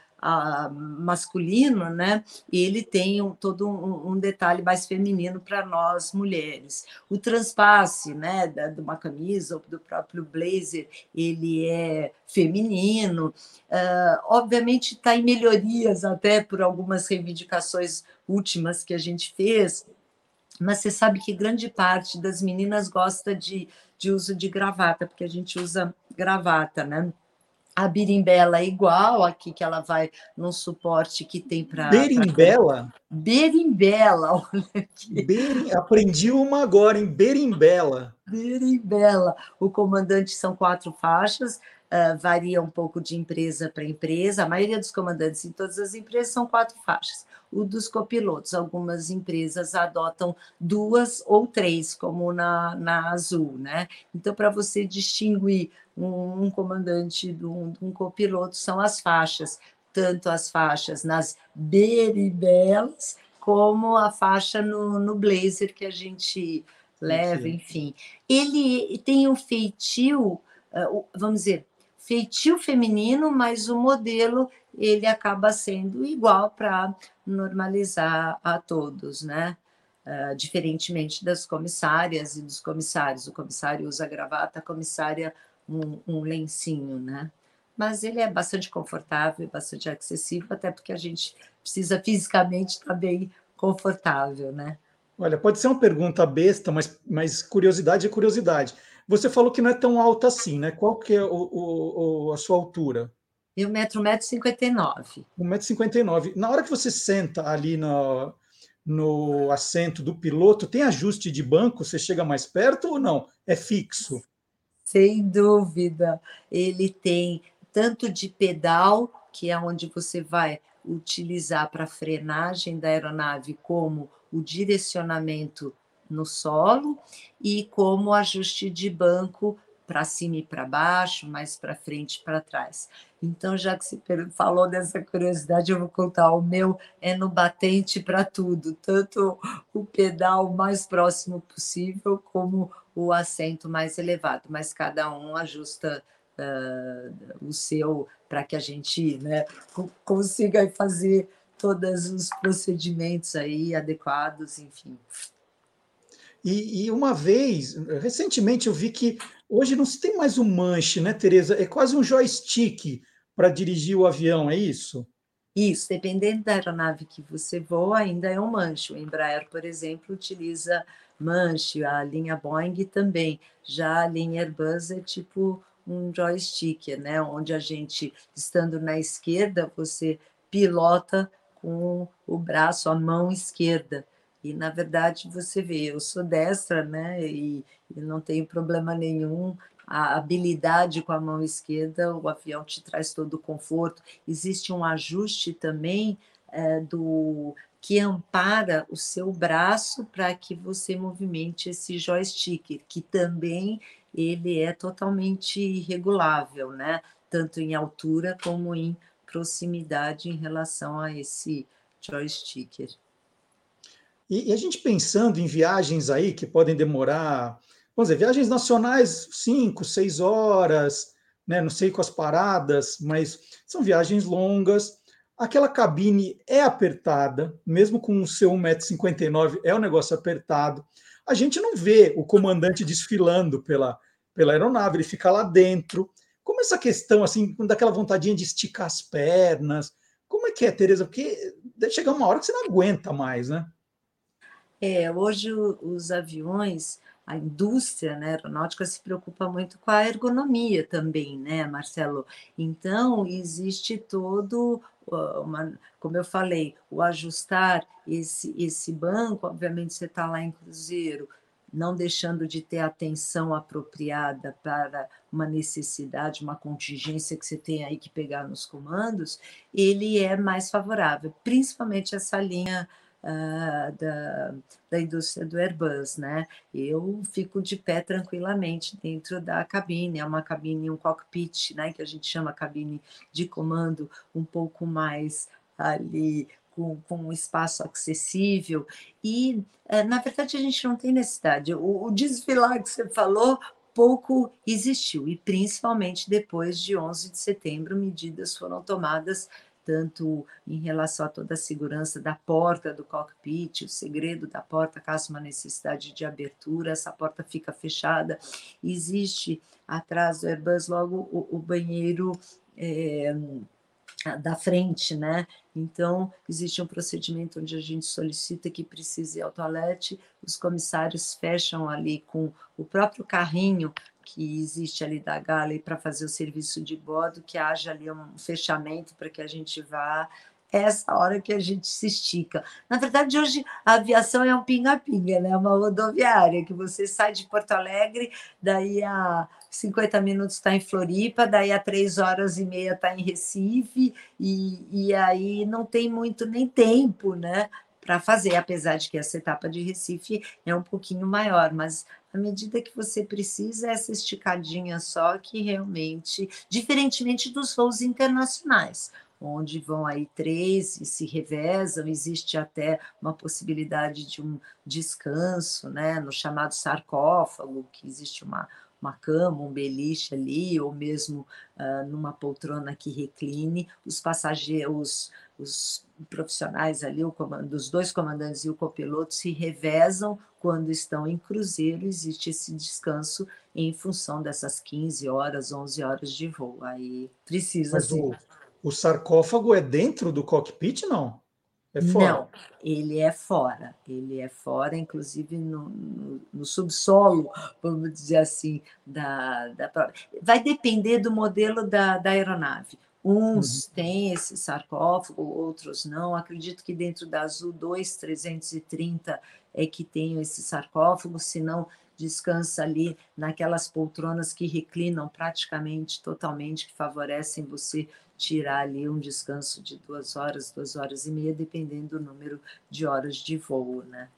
masculino, né? Ele tem um, todo um, um, detalhe mais feminino para nós mulheres. O transpasse, né, da, de uma camisa ou do próprio blazer, ele é feminino. Uh, obviamente está em melhorias até por algumas reivindicações últimas que a gente fez, mas você sabe que grande parte das meninas gosta de, de uso de gravata, porque a gente usa gravata, né? A berimbela é igual aqui, que ela vai num suporte que tem para. Berimbela? Pra... Berimbela, [LAUGHS] olha aqui. Berim... Aprendi uma agora, em berimbela. Berimbela. O comandante são quatro faixas, uh, varia um pouco de empresa para empresa. A maioria dos comandantes em todas as empresas são quatro faixas. O dos copilotos, algumas empresas adotam duas ou três, como na, na Azul, né? Então, para você distinguir um, um comandante de um, um copiloto, são as faixas, tanto as faixas nas beribelas, como a faixa no, no blazer que a gente leva, enfim. Ele tem um feitio, ah, vamos dizer, feitio feminino, mas o modelo ele acaba sendo igual para normalizar a todos, né? Uh, diferentemente das comissárias e dos comissários. O comissário usa gravata, a comissária um, um lencinho, né? Mas ele é bastante confortável, bastante acessível, até porque a gente precisa fisicamente estar bem confortável, né? Olha, pode ser uma pergunta besta, mas, mas curiosidade é curiosidade. Você falou que não é tão alta assim, né? Qual que é o, o, a sua altura? Eu metro, 1,59m. 1,59m. Na hora que você senta ali no, no assento do piloto, tem ajuste de banco? Você chega mais perto ou não? É fixo? Sem dúvida. Ele tem tanto de pedal, que é onde você vai utilizar para a frenagem da aeronave, como o direcionamento no solo, e como ajuste de banco para cima e para baixo, mais para frente e para trás. Então, já que você falou dessa curiosidade, eu vou contar. O meu é no batente para tudo, tanto o pedal mais próximo possível, como o assento mais elevado, mas cada um ajusta uh, o seu para que a gente né, consiga fazer todos os procedimentos aí adequados, enfim. E, e, uma vez, recentemente, eu vi que hoje não se tem mais um manche, né, Tereza? É quase um joystick para dirigir o avião, é isso? Isso, dependendo da aeronave que você voa, ainda é um manche. O Embraer, por exemplo, utiliza manche, a linha Boeing também. Já a linha Airbus é tipo um joystick, né? Onde a gente, estando na esquerda, você pilota com o braço, a mão esquerda. E, na verdade, você vê, eu sou destra, né? E, e não tenho problema nenhum. A habilidade com a mão esquerda, o avião te traz todo o conforto. Existe um ajuste também é, do que ampara o seu braço para que você movimente esse joystick, que também ele é totalmente regulável, né? Tanto em altura como em proximidade em relação a esse joystick. E, e, a gente pensando em viagens aí que podem demorar, vamos dizer, viagens nacionais, cinco, seis horas, né? Não sei com as paradas, mas são viagens longas. Aquela cabine é apertada, mesmo com o seu 1,59m, é um negócio apertado. A gente não vê o comandante desfilando pela, pela aeronave, ele fica lá dentro. Como essa questão, assim, daquela vontadinha de esticar as pernas? Como é que é, Tereza? Porque deve chegar uma hora que você não aguenta mais, né? É, hoje os aviões, a indústria né, aeronáutica se preocupa muito com a ergonomia também, né, Marcelo? Então, existe todo, uma, como eu falei, o ajustar esse, esse banco, obviamente você está lá em cruzeiro, não deixando de ter atenção apropriada para uma necessidade, uma contingência que você tem aí que pegar nos comandos, ele é mais favorável, principalmente essa linha uh, da, da indústria do Airbus, né? Eu fico de pé tranquilamente dentro da cabine, é uma cabine, um cockpit, né? Que a gente chama cabine de comando um pouco mais ali com, com, um espaço acessível. E, eh, na verdade, a gente não tem necessidade. O, o, desfilar que você falou pouco existiu, e principalmente depois de 11 de setembro, medidas foram tomadas tanto em relação a toda a segurança da porta do cockpit, o segredo da porta, caso uma necessidade de abertura, essa porta fica fechada. Existe atrás do Airbus logo o, o banheiro. É, da frente, né? Então, existe um procedimento onde a gente solicita que precise ir ao toalete, os comissários fecham ali com o próprio carrinho que existe ali da Galley para fazer o serviço de bordo, que haja ali um fechamento para que a gente vá é essa hora que a gente se estica. Na verdade, hoje a aviação é um pinga-pinga, né? uma rodoviária, que você sai de Porto Alegre, daí a 50 minutos está em Floripa, daí a três horas e meia está em Recife, e, e aí não tem muito nem tempo né, para fazer, apesar de que essa etapa de Recife é um pouquinho maior, mas à medida que você precisa, essa esticadinha só que realmente, diferentemente dos voos internacionais, onde vão aí três e se revezam, existe até uma possibilidade de um descanso, né, no chamado sarcófago, que existe uma, uma cama, um beliche ali, ou mesmo uh, numa poltrona que recline, os passageiros, os profissionais ali, o comando, os dois comandantes e o copiloto se revezam quando estão em cruzeiro, existe esse descanso em função dessas 15 horas, 11 horas de voo. Aí precisa Mas ser. O, sarcófago é dentro do cockpit, não? É fora? Não, ele é fora. Ele é fora, inclusive no, no, no subsolo, vamos dizer assim, da, da. Vai depender do modelo da, da aeronave. Uns uhum. têm esse sarcófago, outros não. Acredito que dentro da Azul 2330 é que tem esse sarcófago, senão descansa ali naquelas poltronas que reclinam praticamente totalmente, que favorecem você tirar ali um descanso de duas horas, duas horas e meia, dependendo do número de horas de voo, né?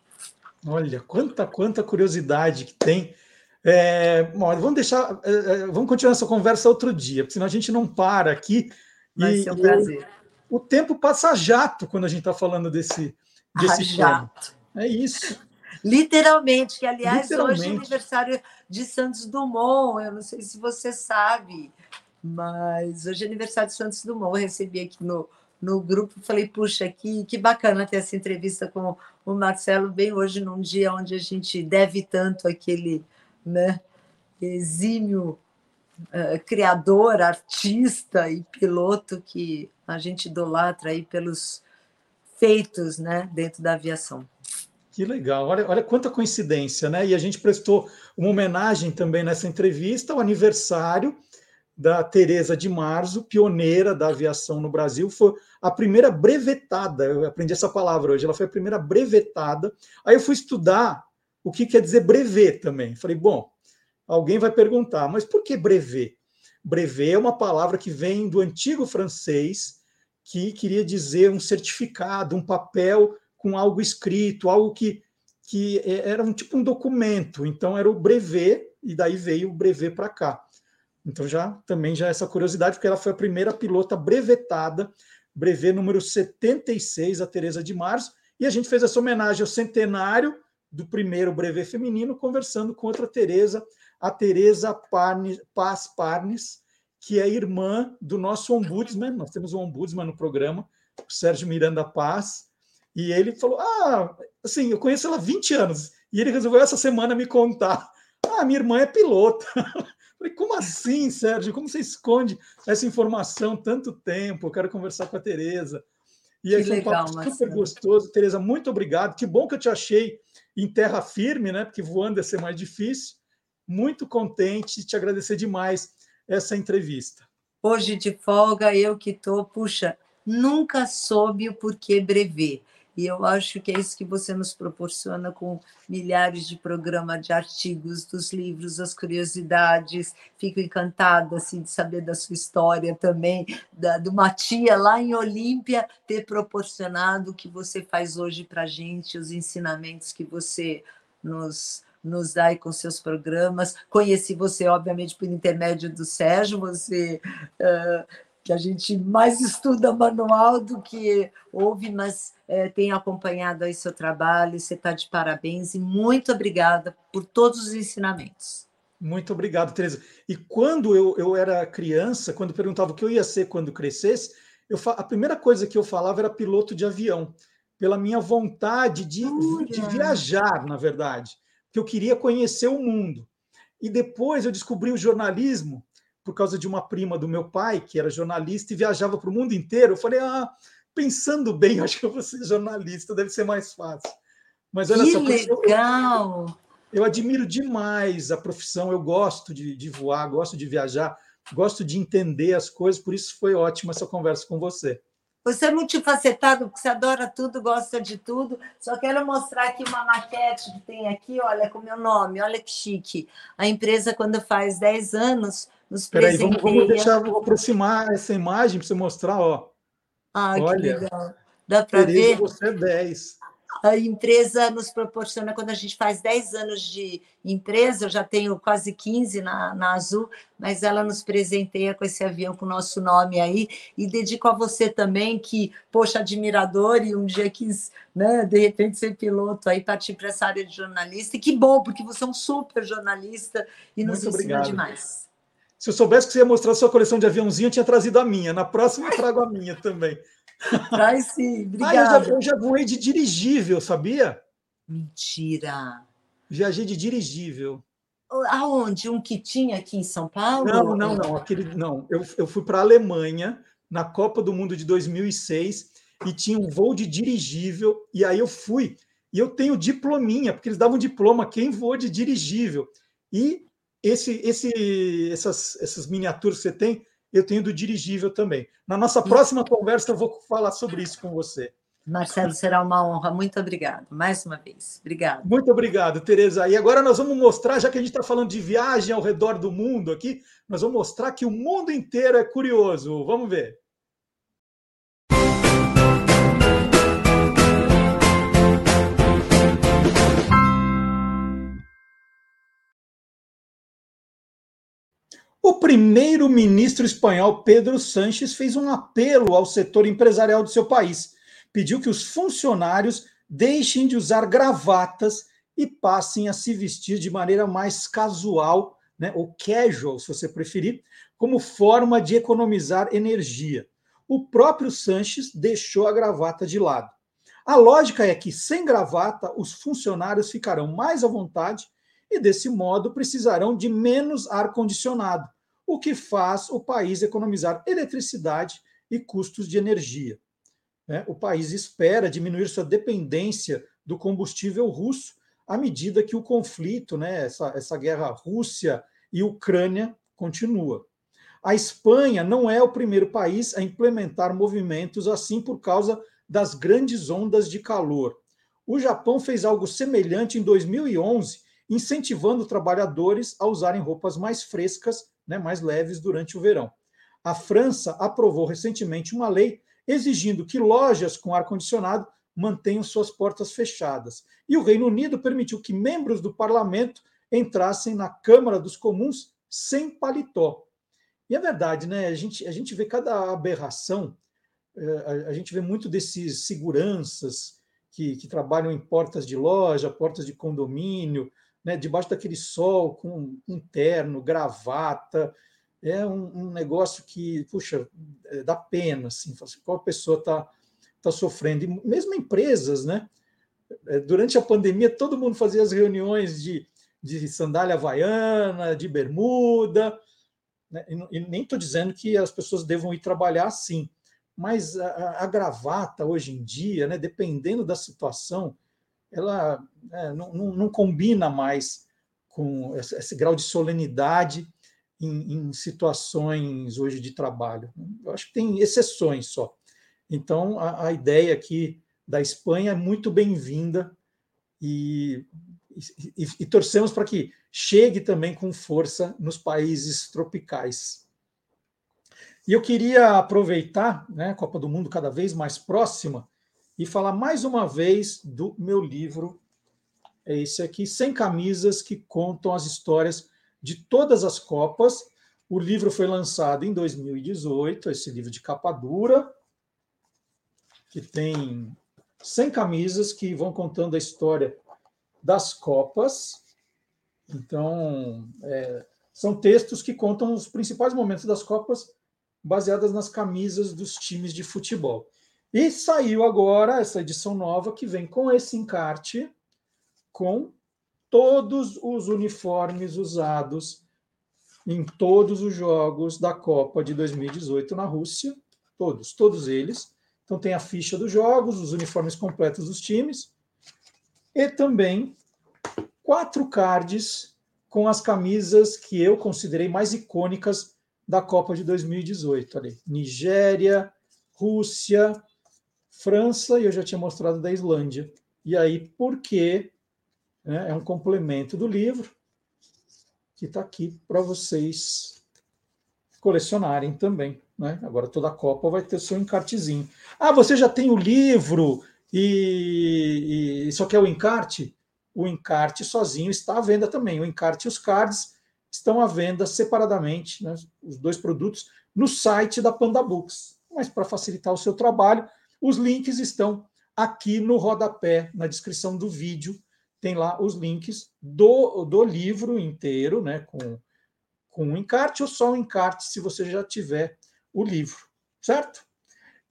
Olha, quanta, quanta curiosidade que tem. É, bom, vamos deixar, é, é, vamos continuar essa conversa outro dia, porque senão a gente não para aqui. Vai e, ser um prazer. O, o tempo passa jato quando a gente está falando desse, desse jato. É isso. Literalmente, que aliás Literalmente. hoje é aniversário de Santos Dumont, eu não sei se você sabe. Mas hoje é aniversário de Santos Dumont, eu recebi aqui no, no grupo, falei, puxa, que, que bacana ter essa entrevista com o Marcelo bem hoje num dia onde a gente deve tanto aquele né, exímio uh, criador, artista e piloto que a gente idolatra aí pelos feitos né, dentro da aviação. Que legal, olha, olha quanta coincidência, né? E a gente prestou uma homenagem também nessa entrevista ao aniversário da Teresa de Marzo, pioneira da aviação no Brasil, foi a primeira brevetada, eu aprendi essa palavra hoje, ela foi a primeira brevetada. Aí eu fui estudar o que quer dizer brevet também. Falei, bom, alguém vai perguntar, mas por que brevet? Brevet é uma palavra que vem do antigo francês, que queria dizer um certificado, um papel com algo escrito, algo que, que era um tipo um documento. Então era o brevet, e daí veio o brevet para cá. Então já também já essa curiosidade, porque ela foi a primeira pilota brevetada, brevet número 76, a Teresa de Março, e a gente fez essa homenagem ao centenário do primeiro brevet feminino, conversando com outra Teresa, a Teresa Paz Parnes, que é irmã do nosso ombudsman, nós temos um ombudsman no programa, o Sérgio Miranda Paz, e ele falou: Ah, assim, eu conheço ela há 20 anos. E ele resolveu essa semana me contar: Ah, minha irmã é pilota. [LAUGHS] Falei, como assim, Sérgio? Como você esconde essa informação tanto tempo? Eu quero conversar com a Tereza. E aí que foi um legal, papo super gostoso. Tereza, muito obrigado. Que bom que eu te achei em terra firme, né? Porque voando ia ser mais difícil. Muito contente, te agradecer demais essa entrevista. Hoje de folga, eu que estou, puxa, nunca soube o porquê brevet. E eu acho que é isso que você nos proporciona com milhares de programas, de artigos, dos livros, as curiosidades. Fico encantada assim, de saber da sua história também, da, de uma tia lá em Olímpia ter proporcionado o que você faz hoje para a gente, os ensinamentos que você nos, nos dá com seus programas. Conheci você, obviamente, por intermédio do Sérgio, você. Uh, que a gente mais [LAUGHS] estuda manual do que ouve, mas é, tem acompanhado aí seu trabalho, você está de parabéns e muito obrigada por todos os ensinamentos. Muito obrigado, Tereza. E quando eu, eu era criança, quando perguntava o que eu ia ser quando crescesse, eu, a primeira coisa que eu falava era piloto de avião, pela minha vontade de, de viajar, na verdade, que eu queria conhecer o mundo. E depois eu descobri o jornalismo, por causa de uma prima do meu pai, que era jornalista e viajava para o mundo inteiro. Eu falei, ah, pensando bem, [LAUGHS] acho que eu vou ser jornalista, deve ser mais fácil. Mas olha que só, legal! Eu, eu, admiro demais a profissão, eu gosto de, de voar, gosto de viajar, gosto de entender as coisas, por isso foi ótima essa conversa com você. Você é multifacetado, porque você adora tudo, gosta de tudo. Só quero mostrar aqui uma maquete que tem aqui, olha, com meu nome, olha que chique. A empresa, quando faz 10 anos, nos Peraí, vamos, vamos deixar, vou aproximar essa imagem para você mostrar, ó. Ah, Olha, que legal. Dá para ver? Você é 10. A empresa nos proporciona, quando a gente faz 10 anos de empresa, eu já tenho quase 15 na, na Azul, mas ela nos presenteia com esse avião com o nosso nome aí, e dedico a você também, que, poxa, admirador, e um dia quis, né, de repente, ser piloto aí, partir para essa área de jornalista, e que bom, porque você é um super jornalista e nos Muito ensina obrigado. demais. Se eu soubesse que você ia mostrar a sua coleção de aviãozinho, eu tinha trazido a minha. Na próxima, eu trago a minha também. [LAUGHS] Traz sim, obrigada. Ah, eu, já, eu já voei de dirigível, sabia? Mentira. Viajei de dirigível. Aonde? Um que tinha aqui em São Paulo? Não, não, não. Aquele, não. Eu, eu fui para a Alemanha na Copa do Mundo de 2006 e tinha um voo de dirigível. E aí eu fui. E eu tenho diplominha, porque eles davam diploma quem voou de dirigível. E esse, esse, essas, essas miniaturas que você tem, eu tenho do dirigível também. Na nossa próxima conversa, eu vou falar sobre isso com você. Marcelo, será uma honra. Muito obrigado. Mais uma vez. Obrigado. Muito obrigado, Tereza. E agora nós vamos mostrar, já que a gente está falando de viagem ao redor do mundo aqui, nós vamos mostrar que o mundo inteiro é curioso. Vamos ver. O primeiro-ministro espanhol Pedro Sánchez fez um apelo ao setor empresarial do seu país. Pediu que os funcionários deixem de usar gravatas e passem a se vestir de maneira mais casual, né, ou casual, se você preferir, como forma de economizar energia. O próprio Sanches deixou a gravata de lado. A lógica é que, sem gravata, os funcionários ficarão mais à vontade e, desse modo, precisarão de menos ar-condicionado, o que faz o país economizar eletricidade e custos de energia. Né? O país espera diminuir sua dependência do combustível russo à medida que o conflito, né, essa, essa guerra Rússia e Ucrânia, continua. A Espanha não é o primeiro país a implementar movimentos assim por causa das grandes ondas de calor. O Japão fez algo semelhante em 2011, incentivando trabalhadores a usarem roupas mais frescas, né, mais leves durante o verão. A França aprovou recentemente uma lei exigindo que lojas com ar-condicionado mantenham suas portas fechadas. E o Reino Unido permitiu que membros do parlamento entrassem na Câmara dos Comuns sem paletó. E é verdade, né? A gente, a gente vê cada aberração, eh, a, gente vê muito desses seguranças que, que trabalham em portas de loja, portas de condomínio, né? debaixo daquele sol, com um terno, gravata. É um, um negócio que, puxa, é, dá pena, assim, assim qual pessoa está tá sofrendo. E mesmo empresas, né? É, durante a pandemia, todo mundo fazia as reuniões de, de sandália havaiana, de bermuda, né? e, nem estou dizendo que as pessoas devam ir trabalhar assim, mas a, a gravata hoje em dia, né, dependendo da situação, ela é, não, não, não, combina mais com esse, esse grau de solenidade em, em, situações hoje de trabalho. Eu acho que tem exceções só. Então, a, a ideia aqui da Espanha é muito bem-vinda e, e, e torcemos para que chegue também com força nos países tropicais. E eu queria aproveitar né, a Copa do Mundo cada vez mais próxima e falar mais uma vez do meu livro, é esse aqui, Sem Camisas, que contam as histórias de todas as Copas. O livro foi lançado em 2018, esse livro de capa dura, que tem 100 camisas que vão contando a história das Copas. Então, é, são textos que contam os principais momentos das Copas, baseadas nas camisas dos times de futebol. E saiu agora essa edição nova que vem com esse encarte, com todos os uniformes usados em todos os jogos da Copa de 2018 na Rússia, todos, todos eles. Então tem a ficha dos jogos, os uniformes completos dos times e também quatro cards com as camisas que eu considerei mais icônicas da Copa de 2018. Ali. Nigéria, Rússia, França e eu já tinha mostrado da Islândia. E aí, por quê? É um complemento do livro que está aqui para vocês colecionarem também. Né? Agora toda a Copa vai ter seu encartezinho. Ah, você já tem o livro e, e só quer o encarte? o encarte sozinho está à venda também. O encarte e os cards estão à venda separadamente, né, os dois produtos, no site da Panda Books. Mas para facilitar o seu trabalho, os links estão aqui no rodapé, na descrição do vídeo. Tem lá os links do, do livro inteiro, né, com, com o encarte, ou só o encarte se você já tiver o livro, certo?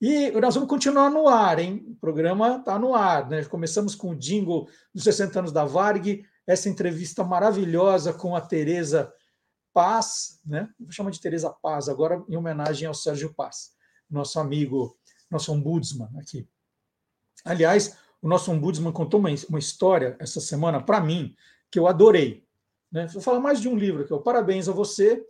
E nós vamos continuar no ar, hein? O programa está no ar, né? Começamos com o jingle dos 60 anos da Varg, essa entrevista maravilhosa com a Tereza Paz, né? Vou chamar de Tereza Paz agora em homenagem ao Sérgio Paz, nosso amigo, nosso ombudsman aqui. Aliás, o nosso ombudsman contou uma, uma história essa semana para mim que eu adorei. Né? Vou falar mais de um livro aqui. Ó. Parabéns a você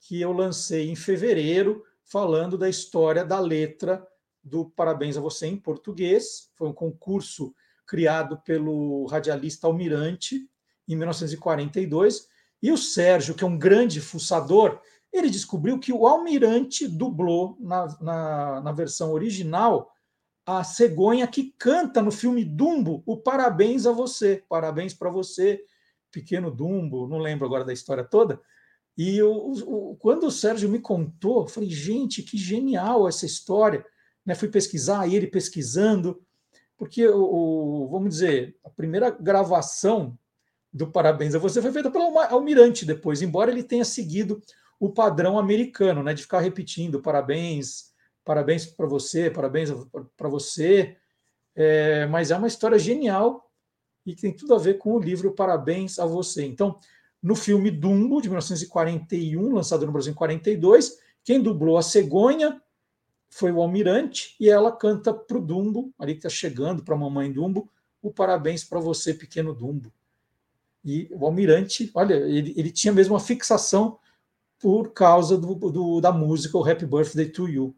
que eu lancei em fevereiro falando da história da letra do Parabéns a Você em português. Foi um concurso criado pelo radialista Almirante em 1942. E o Sérgio, que é um grande fuçador, ele descobriu que o Almirante dublou na, na, na versão original a cegonha que canta no filme Dumbo o Parabéns a Você. Parabéns para você, pequeno Dumbo. Não lembro agora da história toda. E eu, o, quando o Sérgio me contou, eu falei, gente, que genial essa história né, fui pesquisar, ele pesquisando, porque, o, o, vamos dizer, a primeira gravação do Parabéns a Você foi feita pelo Almirante depois, embora ele tenha seguido o padrão americano, né, de ficar repetindo parabéns, parabéns para você, parabéns para você. é, mas é uma história genial e que tem tudo a ver com o livro Parabéns a Você. Então, no filme Dumbo, de 1941, lançado no Brasil em 42, quem dublou a cegonha foi o Almirante e ela canta para o Dumbo, ali que está chegando para a mamãe Dumbo, o parabéns para você, pequeno Dumbo. E o Almirante, olha, ele, ele tinha mesmo uma fixação por causa do, do, da música, o Happy Birthday to You.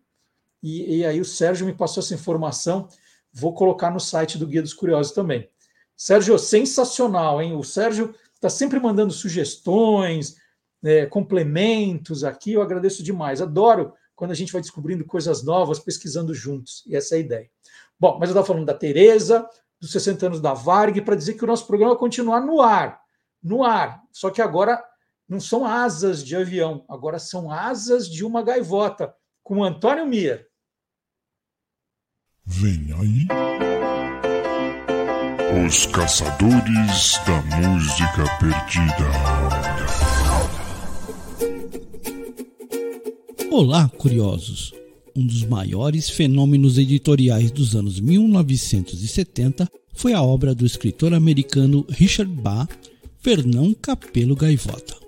E, e aí o Sérgio me passou essa informação, vou colocar no site do Guia dos Curiosos também. Sérgio, sensacional, hein? O Sérgio está sempre mandando sugestões, é, complementos aqui, eu agradeço demais. Adoro quando a gente vai descobrindo coisas novas, pesquisando juntos, e essa é a ideia. Bom, mas eu estava falando da Tereza, dos 60 anos da Varg, para dizer que o nosso programa vai continuar no ar, no ar, só que agora não são asas de avião, agora são asas de uma gaivota, com Antônio Mier. Vem aí. Os Caçadores da Música Perdida. Olá, curiosos! Um dos maiores fenômenos editoriais dos anos 1970 foi a obra do escritor americano Richard Bach, Fernão Capelo Gaivota.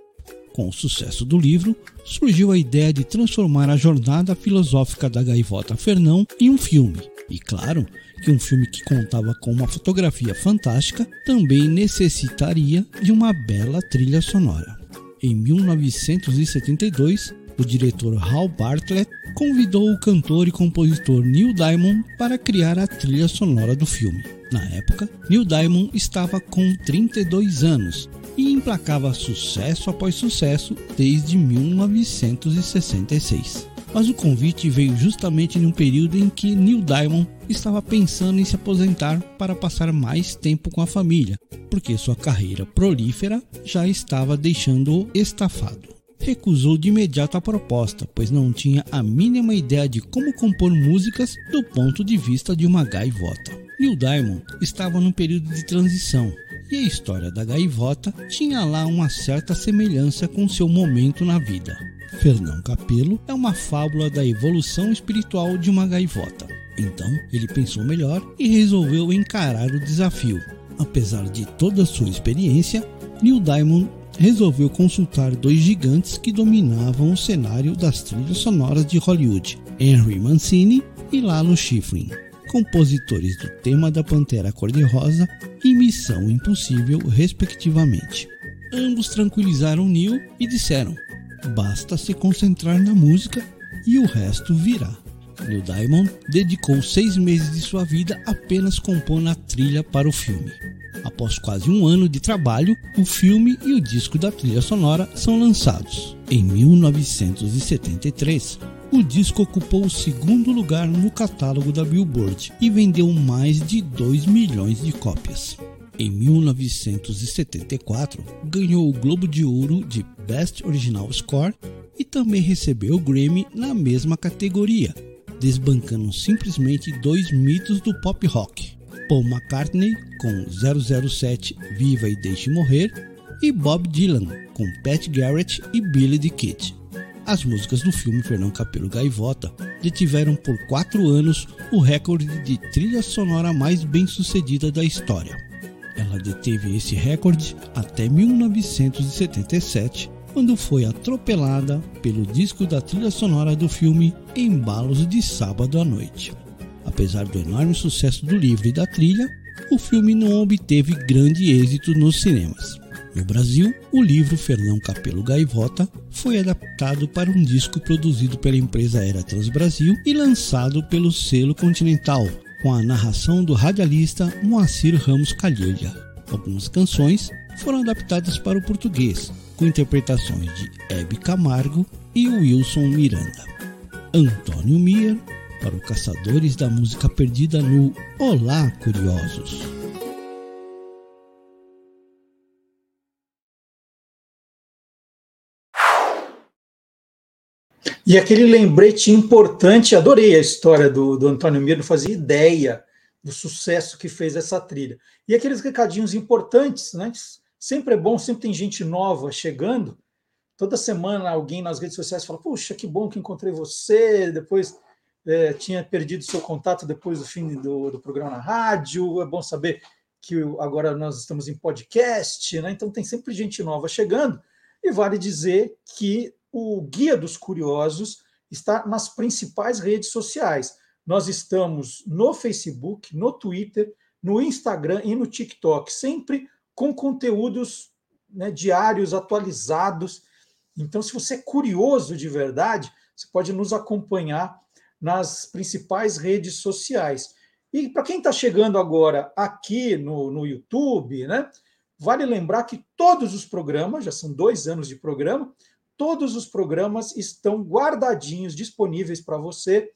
Com o sucesso do livro, surgiu a ideia de transformar a jornada filosófica da gaivota Fernão em um filme. E claro que um filme que contava com uma fotografia fantástica também necessitaria de uma bela trilha sonora. Em 1972, o diretor Hal Bartlett convidou o cantor e compositor Neil Diamond para criar a trilha sonora do filme. Na época, Neil Diamond estava com 32 anos e emplacava sucesso após sucesso desde 1966. Mas o convite veio justamente num período em que Neil Diamond estava pensando em se aposentar para passar mais tempo com a família, porque sua carreira prolífera já estava deixando-o estafado recusou de imediato a proposta, pois não tinha a mínima ideia de como compor músicas do ponto de vista de uma gaivota. Neil Diamond estava num período de transição e a história da gaivota tinha lá uma certa semelhança com seu momento na vida. Fernão Capelo é uma fábula da evolução espiritual de uma gaivota. Então ele pensou melhor e resolveu encarar o desafio. Apesar de toda a sua experiência, Neil Diamond resolveu consultar dois gigantes que dominavam o cenário das trilhas sonoras de Hollywood, Henry Mancini e Lalo Schifrin, compositores do tema da Pantera Cor-de-Rosa e Missão Impossível, respectivamente. Ambos tranquilizaram Neil e disseram: basta se concentrar na música e o resto virá. Neil Diamond dedicou seis meses de sua vida apenas compondo a trilha para o filme. Após quase um ano de trabalho, o filme e o disco da trilha sonora são lançados. Em 1973, o disco ocupou o segundo lugar no catálogo da Billboard e vendeu mais de 2 milhões de cópias. Em 1974, ganhou o Globo de Ouro de Best Original Score e também recebeu o Grammy na mesma categoria, desbancando simplesmente dois mitos do pop rock: Paul McCartney com 007 Viva e Deixe Morrer e Bob Dylan com Pat Garrett e Billy the Kid. As músicas do filme Fernão Capelo Gaivota detiveram por quatro anos o recorde de trilha sonora mais bem sucedida da história. Ela deteve esse recorde até 1977, quando foi atropelada pelo disco da trilha sonora do filme Embalos de Sábado à Noite. Apesar do enorme sucesso do livro e da trilha, o filme não obteve grande êxito nos cinemas. No Brasil, o livro Fernão Capelo Gaivota foi adaptado para um disco produzido pela empresa Era Transbrasil e lançado pelo selo Continental, com a narração do radialista Moacir Ramos Calheiria. Algumas canções foram adaptadas para o português, com interpretações de Hebe Camargo e Wilson Miranda. Antônio Mier para o Caçadores da Música Perdida no Olá Curiosos. E aquele lembrete importante, adorei a história do, do Antônio Mir, não fazia ideia do sucesso que fez essa trilha. E aqueles recadinhos importantes, né? Sempre é bom, sempre tem gente nova chegando. Toda semana alguém nas redes sociais fala: Puxa, que bom que encontrei você. Depois é, tinha perdido seu contato depois do fim do, do programa na rádio. É bom saber que agora nós estamos em podcast, né? Então tem sempre gente nova chegando. E vale dizer que o Guia dos Curiosos está nas principais redes sociais. Nós estamos no Facebook, no Twitter, no Instagram e no TikTok, sempre com conteúdos né, diários, atualizados. Então, se você é curioso de verdade, você pode nos acompanhar nas principais redes sociais. E para quem está chegando agora aqui no, no YouTube, né, vale lembrar que todos os programas, já são dois anos de programa, todos os programas estão guardadinhos, disponíveis para você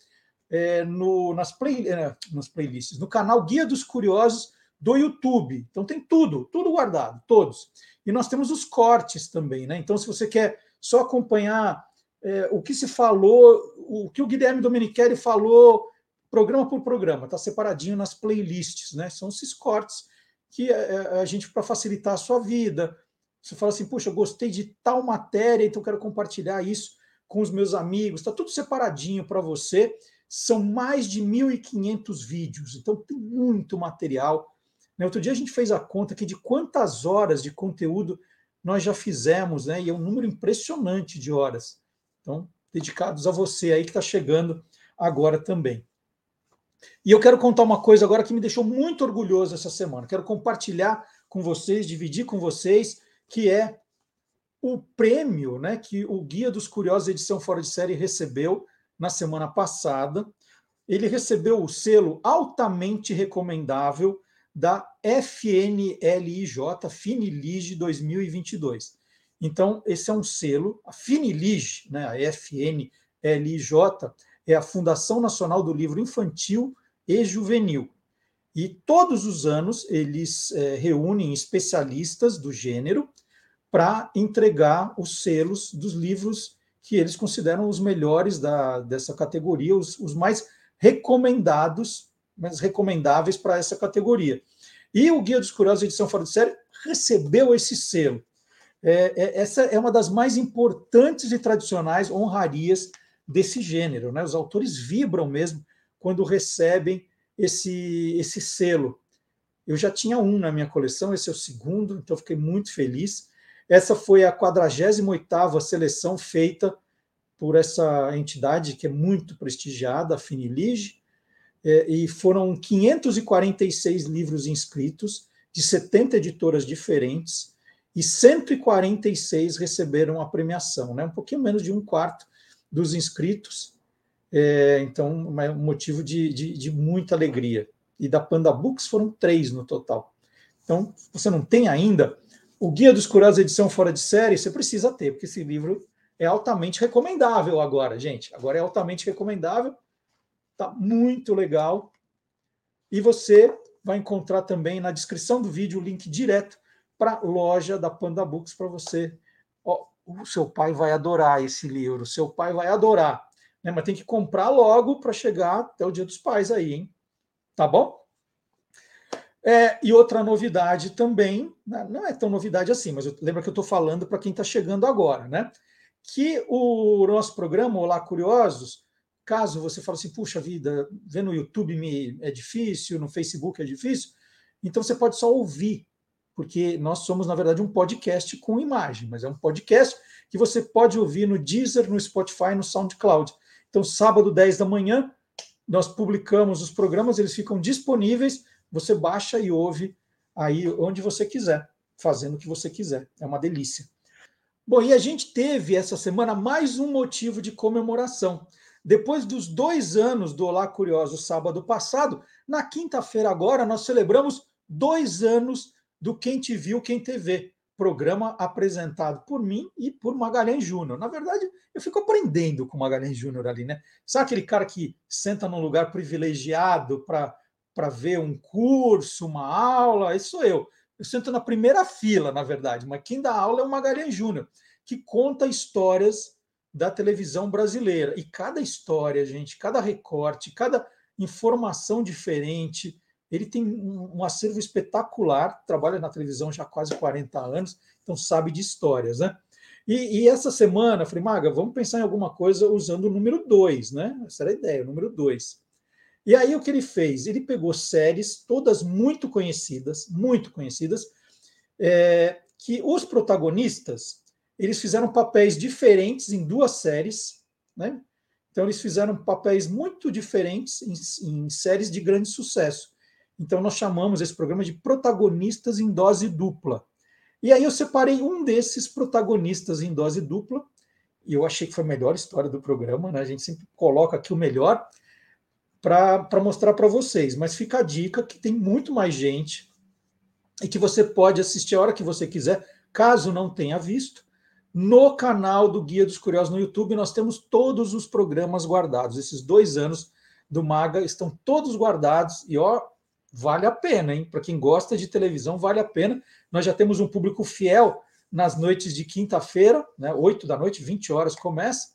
é, no, nas, play, é, nas playlists, no canal Guia dos Curiosos do YouTube. Então tem tudo, tudo guardado, todos. E nós temos os cortes também, né? Então, se você quer só acompanhar é, o que se falou, o que o Guilherme Domenichelli falou, programa por programa, está separadinho nas playlists, né? São esses cortes que a, é, é, a gente, para facilitar a sua vida, você fala assim, puxa, eu gostei de tal matéria, então quero compartilhar isso com os meus amigos, está tudo separadinho para você. São mais de 1.500 vídeos, então tem muito material. Né? Outro dia a gente fez a conta aqui de quantas horas de conteúdo nós já fizemos, né? e é um número impressionante de horas. Então, dedicados a você aí que está chegando agora também. E eu quero contar uma coisa agora que me deixou muito orgulhoso essa semana. Quero compartilhar com vocês, dividir com vocês, que é o prêmio né, que o Guia dos Curiosos Edição Fora de Série recebeu na semana passada. Ele recebeu o selo altamente recomendável da FNLIJ, Finilige 2022. Então, esse é um selo, a Finilige, né, a FNLIJ, é a Fundação Nacional do Livro Infantil e Juvenil. E todos os anos eles é, reúnem especialistas do gênero para entregar os selos dos livros que eles consideram os melhores da, dessa categoria, os, os mais recomendados, mais recomendáveis para essa categoria. E o Guia dos Curiosos, edição fora de série, recebeu esse selo. É, é, essa é uma das mais importantes e tradicionais honrarias desse gênero. Né? Os autores vibram mesmo quando recebem esse, esse selo. Eu já tinha um na minha coleção, esse é o segundo, então fiquei muito feliz. Essa foi a 48ª seleção feita por essa entidade que é muito prestigiada, a Finilige, é, e foram 546 livros inscritos, de 70 editoras diferentes, e 146 receberam a premiação, né? um pouquinho menos de um quarto dos inscritos, é, então é um motivo de, de, de, muita alegria. E da Panda Books foram três no total. Então, você não tem ainda o Guia dos Curiosos edição fora de série, você precisa ter, porque esse livro é altamente recomendável agora, gente. Agora é altamente recomendável, tá muito legal. E você vai encontrar também na descrição do vídeo o link direto para a loja da Panda Books para você. O seu pai vai adorar esse livro, o seu pai vai adorar. Né? Mas tem que comprar logo para chegar até o Dia dos Pais aí, hein? Tá bom? É, e outra novidade também, né? não é tão novidade assim, mas lembra que eu estou falando para quem está chegando agora, né? Que o nosso programa Olá Curiosos, caso você fale assim, puxa vida, ver no YouTube me, é difícil, no Facebook é difícil, então você pode só ouvir porque nós somos, na verdade, um podcast com imagem, mas é um podcast que você pode ouvir no Deezer, no Spotify, no SoundCloud. Então, sábado, 10 da manhã, nós publicamos os programas, eles ficam disponíveis, você baixa e ouve aí onde você quiser, fazendo o que você quiser. É uma delícia. Bom, e a gente teve essa semana mais um motivo de comemoração. Depois dos dois anos do Olá Curioso sábado passado, na quinta-feira agora nós celebramos dois anos do Quem Te Viu, Quem TV, programa apresentado por mim e por Magalhães Júnior. Na verdade, eu fico aprendendo com Magalhães Júnior ali, né? Sabe aquele cara que senta num lugar privilegiado para ver um curso, uma aula? Esse sou eu. Eu sento na primeira fila, na verdade, mas quem dá aula é o Magalhães Júnior, que conta histórias da televisão brasileira. E cada história, gente, cada recorte, cada informação diferente, ele tem um, um acervo espetacular, trabalha na televisão já há quase 40 anos, então sabe de histórias, né? E, e essa semana, eu falei, Maga, vamos pensar em alguma coisa usando o número 2, né? Essa era a ideia, o número 2. E aí o que ele fez? Ele pegou séries, todas muito conhecidas, muito conhecidas, é, que os protagonistas eles fizeram papéis diferentes em duas séries, né? Então eles fizeram papéis muito diferentes em, em séries de grande sucesso. Então nós chamamos esse programa de protagonistas em dose dupla. E aí eu separei um desses protagonistas em dose dupla, e eu achei que foi a melhor história do programa, né? A gente sempre coloca aqui o melhor para mostrar para vocês. Mas fica a dica que tem muito mais gente e que você pode assistir a hora que você quiser, caso não tenha visto. No canal do Guia dos Curiosos no YouTube, nós temos todos os programas guardados. Esses dois anos do Maga estão todos guardados e ó, vale a pena, hein? Para quem gosta de televisão, vale a pena. Nós já temos um público fiel nas noites de quinta-feira, né? 8 da noite, 20 horas começa.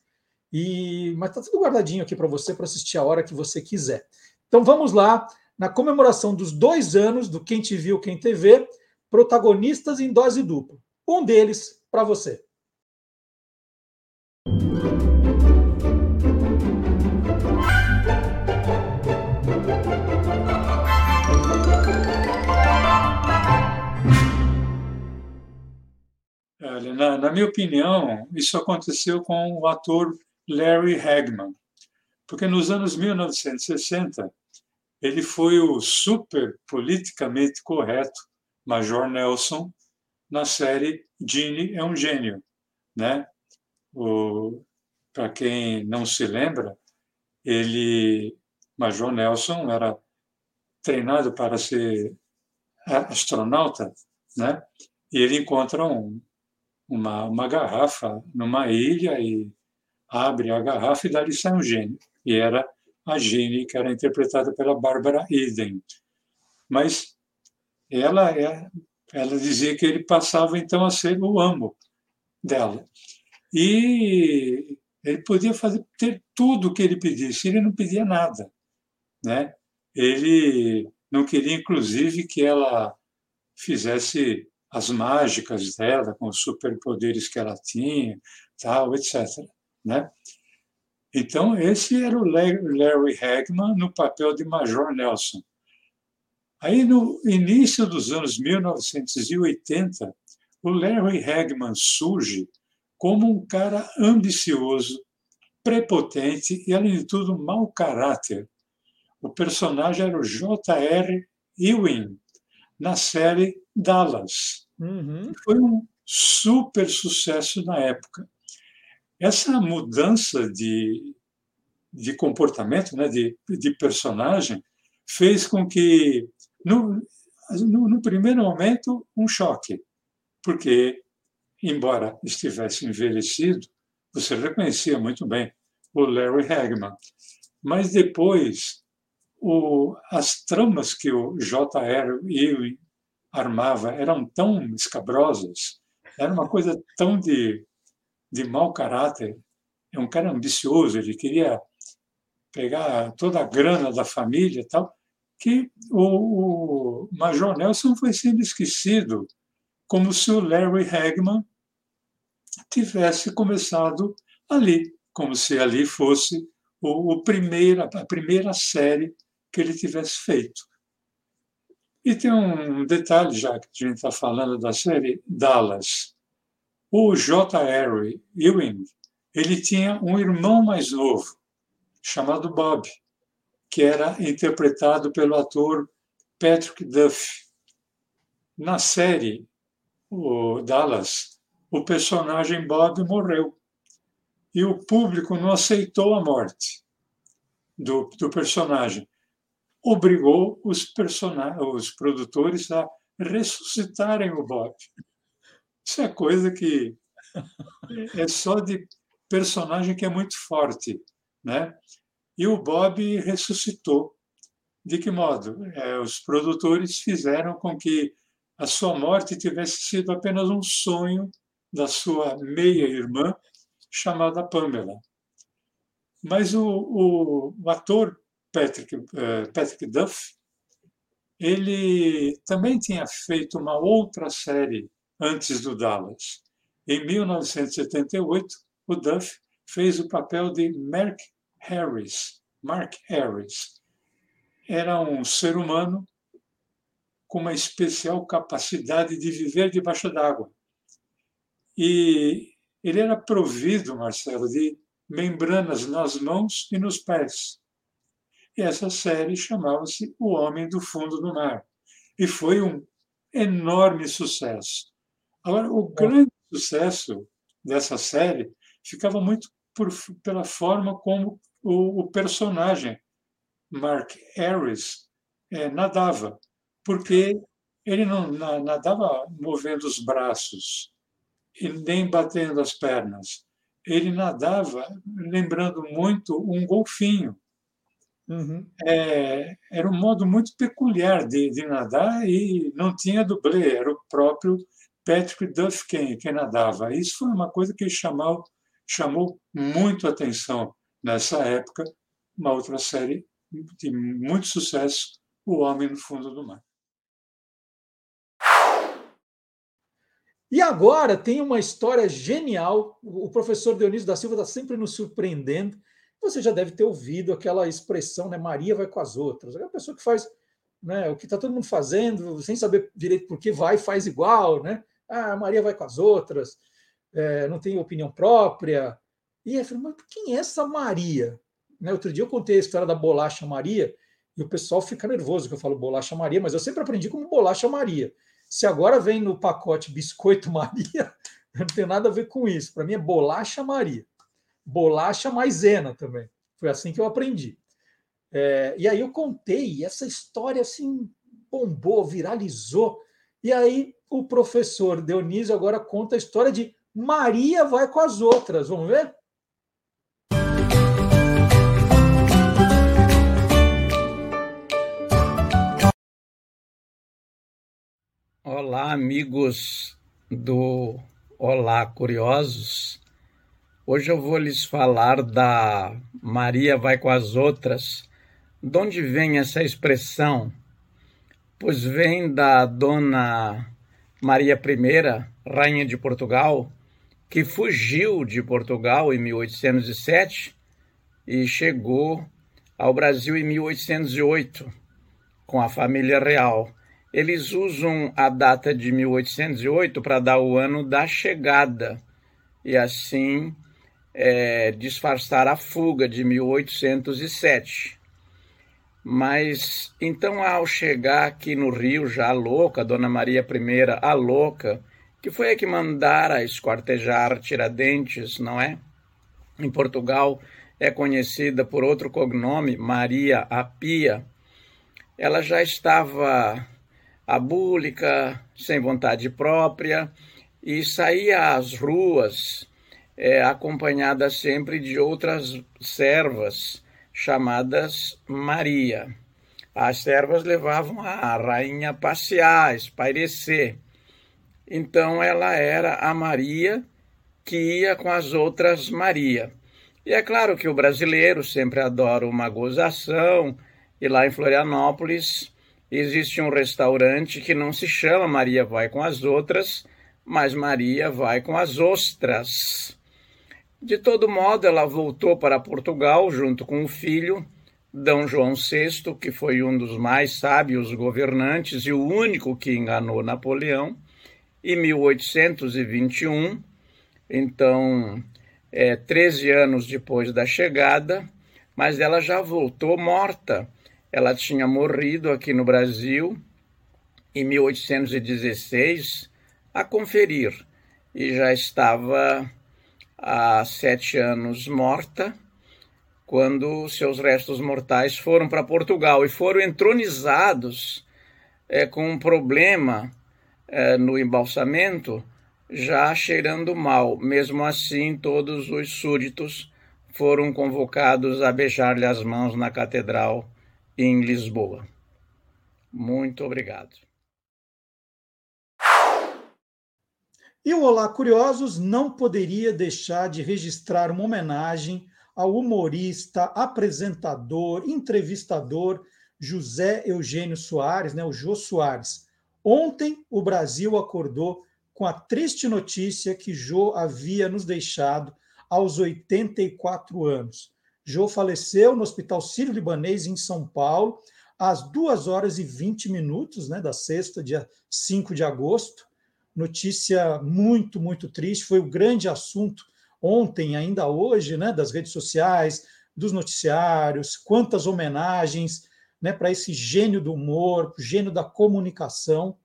E mas tá tudo guardadinho aqui para você para assistir a hora que você quiser. Então vamos lá na comemoração dos dois anos do Quem Te Viu, Quem TV, protagonistas em dose dupla. Um deles para você. Na, na, minha opinião, isso aconteceu com o ator Larry Hagman, porque nos anos 1960 ele foi o super politicamente correto Major Nelson na série Gene é um gênio, né? Para quem não se lembra, ele Major Nelson era treinado para ser astronauta, né? E ele encontra um, uma, uma garrafa numa ilha e abre a garrafa e dali sai um gênio. E era a Gene, que era interpretada pela Bárbara Eden. Mas ela, é, ela dizia que ele passava então a ser o amo dela. E ele podia fazer ter tudo o que ele pedisse, ele não pedia nada, né? Ele não queria inclusive que ela fizesse as mágicas dela, com os superpoderes que ela tinha, tal, etc. Né? Então, esse era o Larry Hagman no papel de Major Nelson. Aí, no início dos anos 1980, o Larry Hagman surge como um cara ambicioso, prepotente e, além de tudo, mau caráter. O personagem era o J.R. Ewing, na série Dallas. Uhum. Foi um super sucesso na época. Essa mudança de, de comportamento, né, de, de personagem, fez com que, no, no, no primeiro momento, um choque, porque, embora estivesse envelhecido, você reconhecia muito bem o Larry Hagman. Mas depois, o, as tramas que o J.R. Ewing armava eram tão escabrosas, era uma coisa tão de, de mau caráter. É um cara ambicioso, ele queria pegar toda a grana da família e tal, que o, Major Nelson foi sendo esquecido, como se o Larry Hagman tivesse começado ali, como se ali fosse o, o primeira, a primeira série que ele tivesse feito. E tem um detalhe, já que a gente está falando da série Dallas. O J.R. Ewing, ele tinha um irmão mais novo, chamado Bob, que era interpretado pelo ator Patrick Duff. Na série o Dallas, o personagem Bob morreu e o público não aceitou a morte do, do personagem obrigou os, os produtores a ressuscitarem o Bob. Isso é coisa que é só de personagem que é muito forte, né? E o Bob ressuscitou. De que modo? É, os produtores fizeram com que a sua morte tivesse sido apenas um sonho da sua meia-irmã, chamada Pamela. Mas o, o, o ator Patrick, uh, Patrick Duff, ele também tinha feito uma outra série antes do Dallas. Em 1978, o Duff fez o papel de Mark Harris. Mark Harris era um ser humano com uma especial capacidade de viver debaixo d'água. E ele era provido, Marcelo, de membranas nas mãos e nos pés. E essa série chamava-se O Homem do Fundo do Mar. E foi um enorme sucesso. Agora, o grande sucesso dessa série ficava muito por, pela forma como o, o personagem, Mark Harris, é, nadava, porque ele não nadava movendo os braços e nem batendo as pernas. Ele nadava lembrando muito um golfinho. Uhum. É, era um modo muito peculiar de, de, nadar e não tinha dublê, era o próprio Patrick Duff quem, quem nadava. Isso foi uma coisa que chamou, chamou muito atenção nessa época, uma outra série de muito sucesso, O Homem no Fundo do Mar. E agora tem uma história genial. O professor Dionísio da Silva está sempre nos surpreendendo. Você já deve ter ouvido aquela expressão, né? Maria vai com as outras. É a pessoa que faz né, o que está todo mundo fazendo, sem saber direito por que vai, faz igual, né? Ah, Maria vai com as outras, é, não tem opinião própria. E eu falei, mas quem é essa Maria? Né, outro dia eu contei a história da bolacha Maria e o pessoal fica nervoso que eu falo bolacha Maria, mas eu sempre aprendi como bolacha Maria. Se agora vem no pacote biscoito Maria, [LAUGHS] não tem nada a ver com isso. Para mim é bolacha Maria. Bolacha maisena também. Foi assim que eu aprendi. É, e aí eu contei, e essa história assim bombou, viralizou. E aí o professor Dionísio agora conta a história de Maria vai com as outras. Vamos ver? Olá, amigos do Olá Curiosos. Hoje eu vou lhes falar da Maria vai com as outras. De onde vem essa expressão? Pois vem da dona Maria I, rainha de Portugal, que fugiu de Portugal em 1807 e chegou ao Brasil em 1808 com a família real eles usam a data de 1808 para dar o ano da chegada e assim é, disfarçar a fuga de 1807. Mas então, ao chegar aqui no Rio, já louca, Dona Maria I, a louca, que foi a que mandara esquartejar Tiradentes, não é? Em Portugal é conhecida por outro cognome, Maria a Pia. Ela já estava abúlica, sem vontade própria, e saía às ruas é, acompanhada sempre de outras servas chamadas Maria. As servas levavam a rainha a passear, espairecer. Então ela era a Maria que ia com as outras Maria. E é claro que o brasileiro sempre adora uma gozação, e lá em Florianópolis existe um restaurante que não se chama Maria vai com as outras, mas Maria vai com as ostras. De todo modo, ela voltou para Portugal junto com o filho, D. João VI, que foi um dos mais sábios governantes e o único que enganou Napoleão, em 1821, então, é, 13 anos depois da chegada, mas ela já voltou morta ela tinha morrido aqui no Brasil em 1816 a conferir e já estava há sete anos morta quando seus restos mortais foram para Portugal e foram entronizados é, com um problema é, no embalsamento, já cheirando mal. Mesmo assim, todos os súditos foram convocados a beijar-lhe as mãos na catedral em Lisboa. Muito obrigado. E o Olá Curiosos não poderia deixar de registrar uma homenagem ao humorista, apresentador, entrevistador José Eugênio Soares, né, o Jô Soares. Ontem o Brasil acordou com a triste notícia que Jô havia nos deixado aos 84 anos. Jô faleceu no Hospital Sírio-Libanês, em São Paulo, às 2 horas e 20 minutos né, da sexta, dia 5 de agosto. Notícia muito, muito triste. Foi o grande assunto ontem, ainda hoje, né, das redes sociais, dos noticiários, quantas homenagens né, para esse gênio do humor, gênio da comunicação.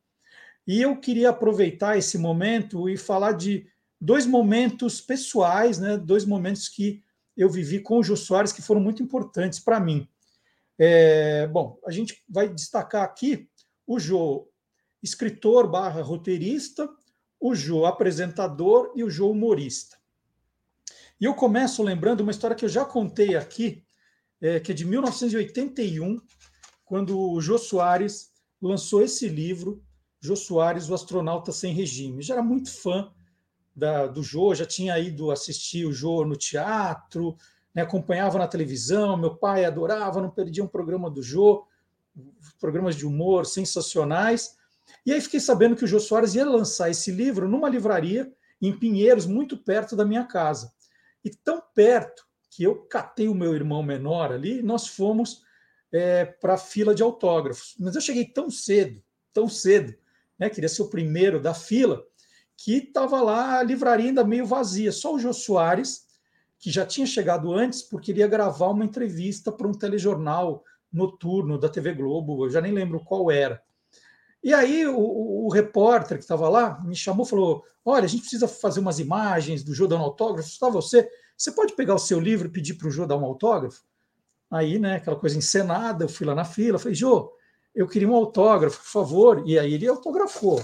E eu queria aproveitar esse momento e falar de dois momentos pessoais, né, dois momentos que eu vivi com o Jô Soares que foram muito importantes para mim. É, bom, a gente vai destacar aqui o Jô escritor barra roteirista, o Jô apresentador e o Jô humorista. E eu começo lembrando uma história que eu já contei aqui, é, que é de 1981, quando o Jô Soares lançou esse livro, Jô Soares, o astronauta sem regime. Eu já era muito fã da, do Jô, já tinha ido assistir o Jô no teatro, né, acompanhava na televisão, meu pai adorava, não perdia um programa do Jô, programas de humor sensacionais. E aí fiquei sabendo que o Jô Soares ia lançar esse livro numa livraria em Pinheiros, muito perto da minha casa. E tão perto que eu catei o meu irmão menor ali nós fomos é, para a fila de autógrafos. Mas eu cheguei tão cedo, tão cedo, né, queria ser o primeiro da fila, que estava lá a livraria ainda meio vazia. Só o Jô Soares, que já tinha chegado antes, porque iria gravar uma entrevista para um telejornal noturno da TV Globo, eu já nem lembro qual era. E aí o, o, o repórter que estava lá me chamou falou: Olha, a gente precisa fazer umas imagens do Jô dando autógrafo. Está você? Você pode pegar o seu livro e pedir para o Jô dar um autógrafo? Aí, né, aquela coisa encenada, eu fui lá na fila, falei, Jô, eu queria um autógrafo, por favor. E aí ele autografou.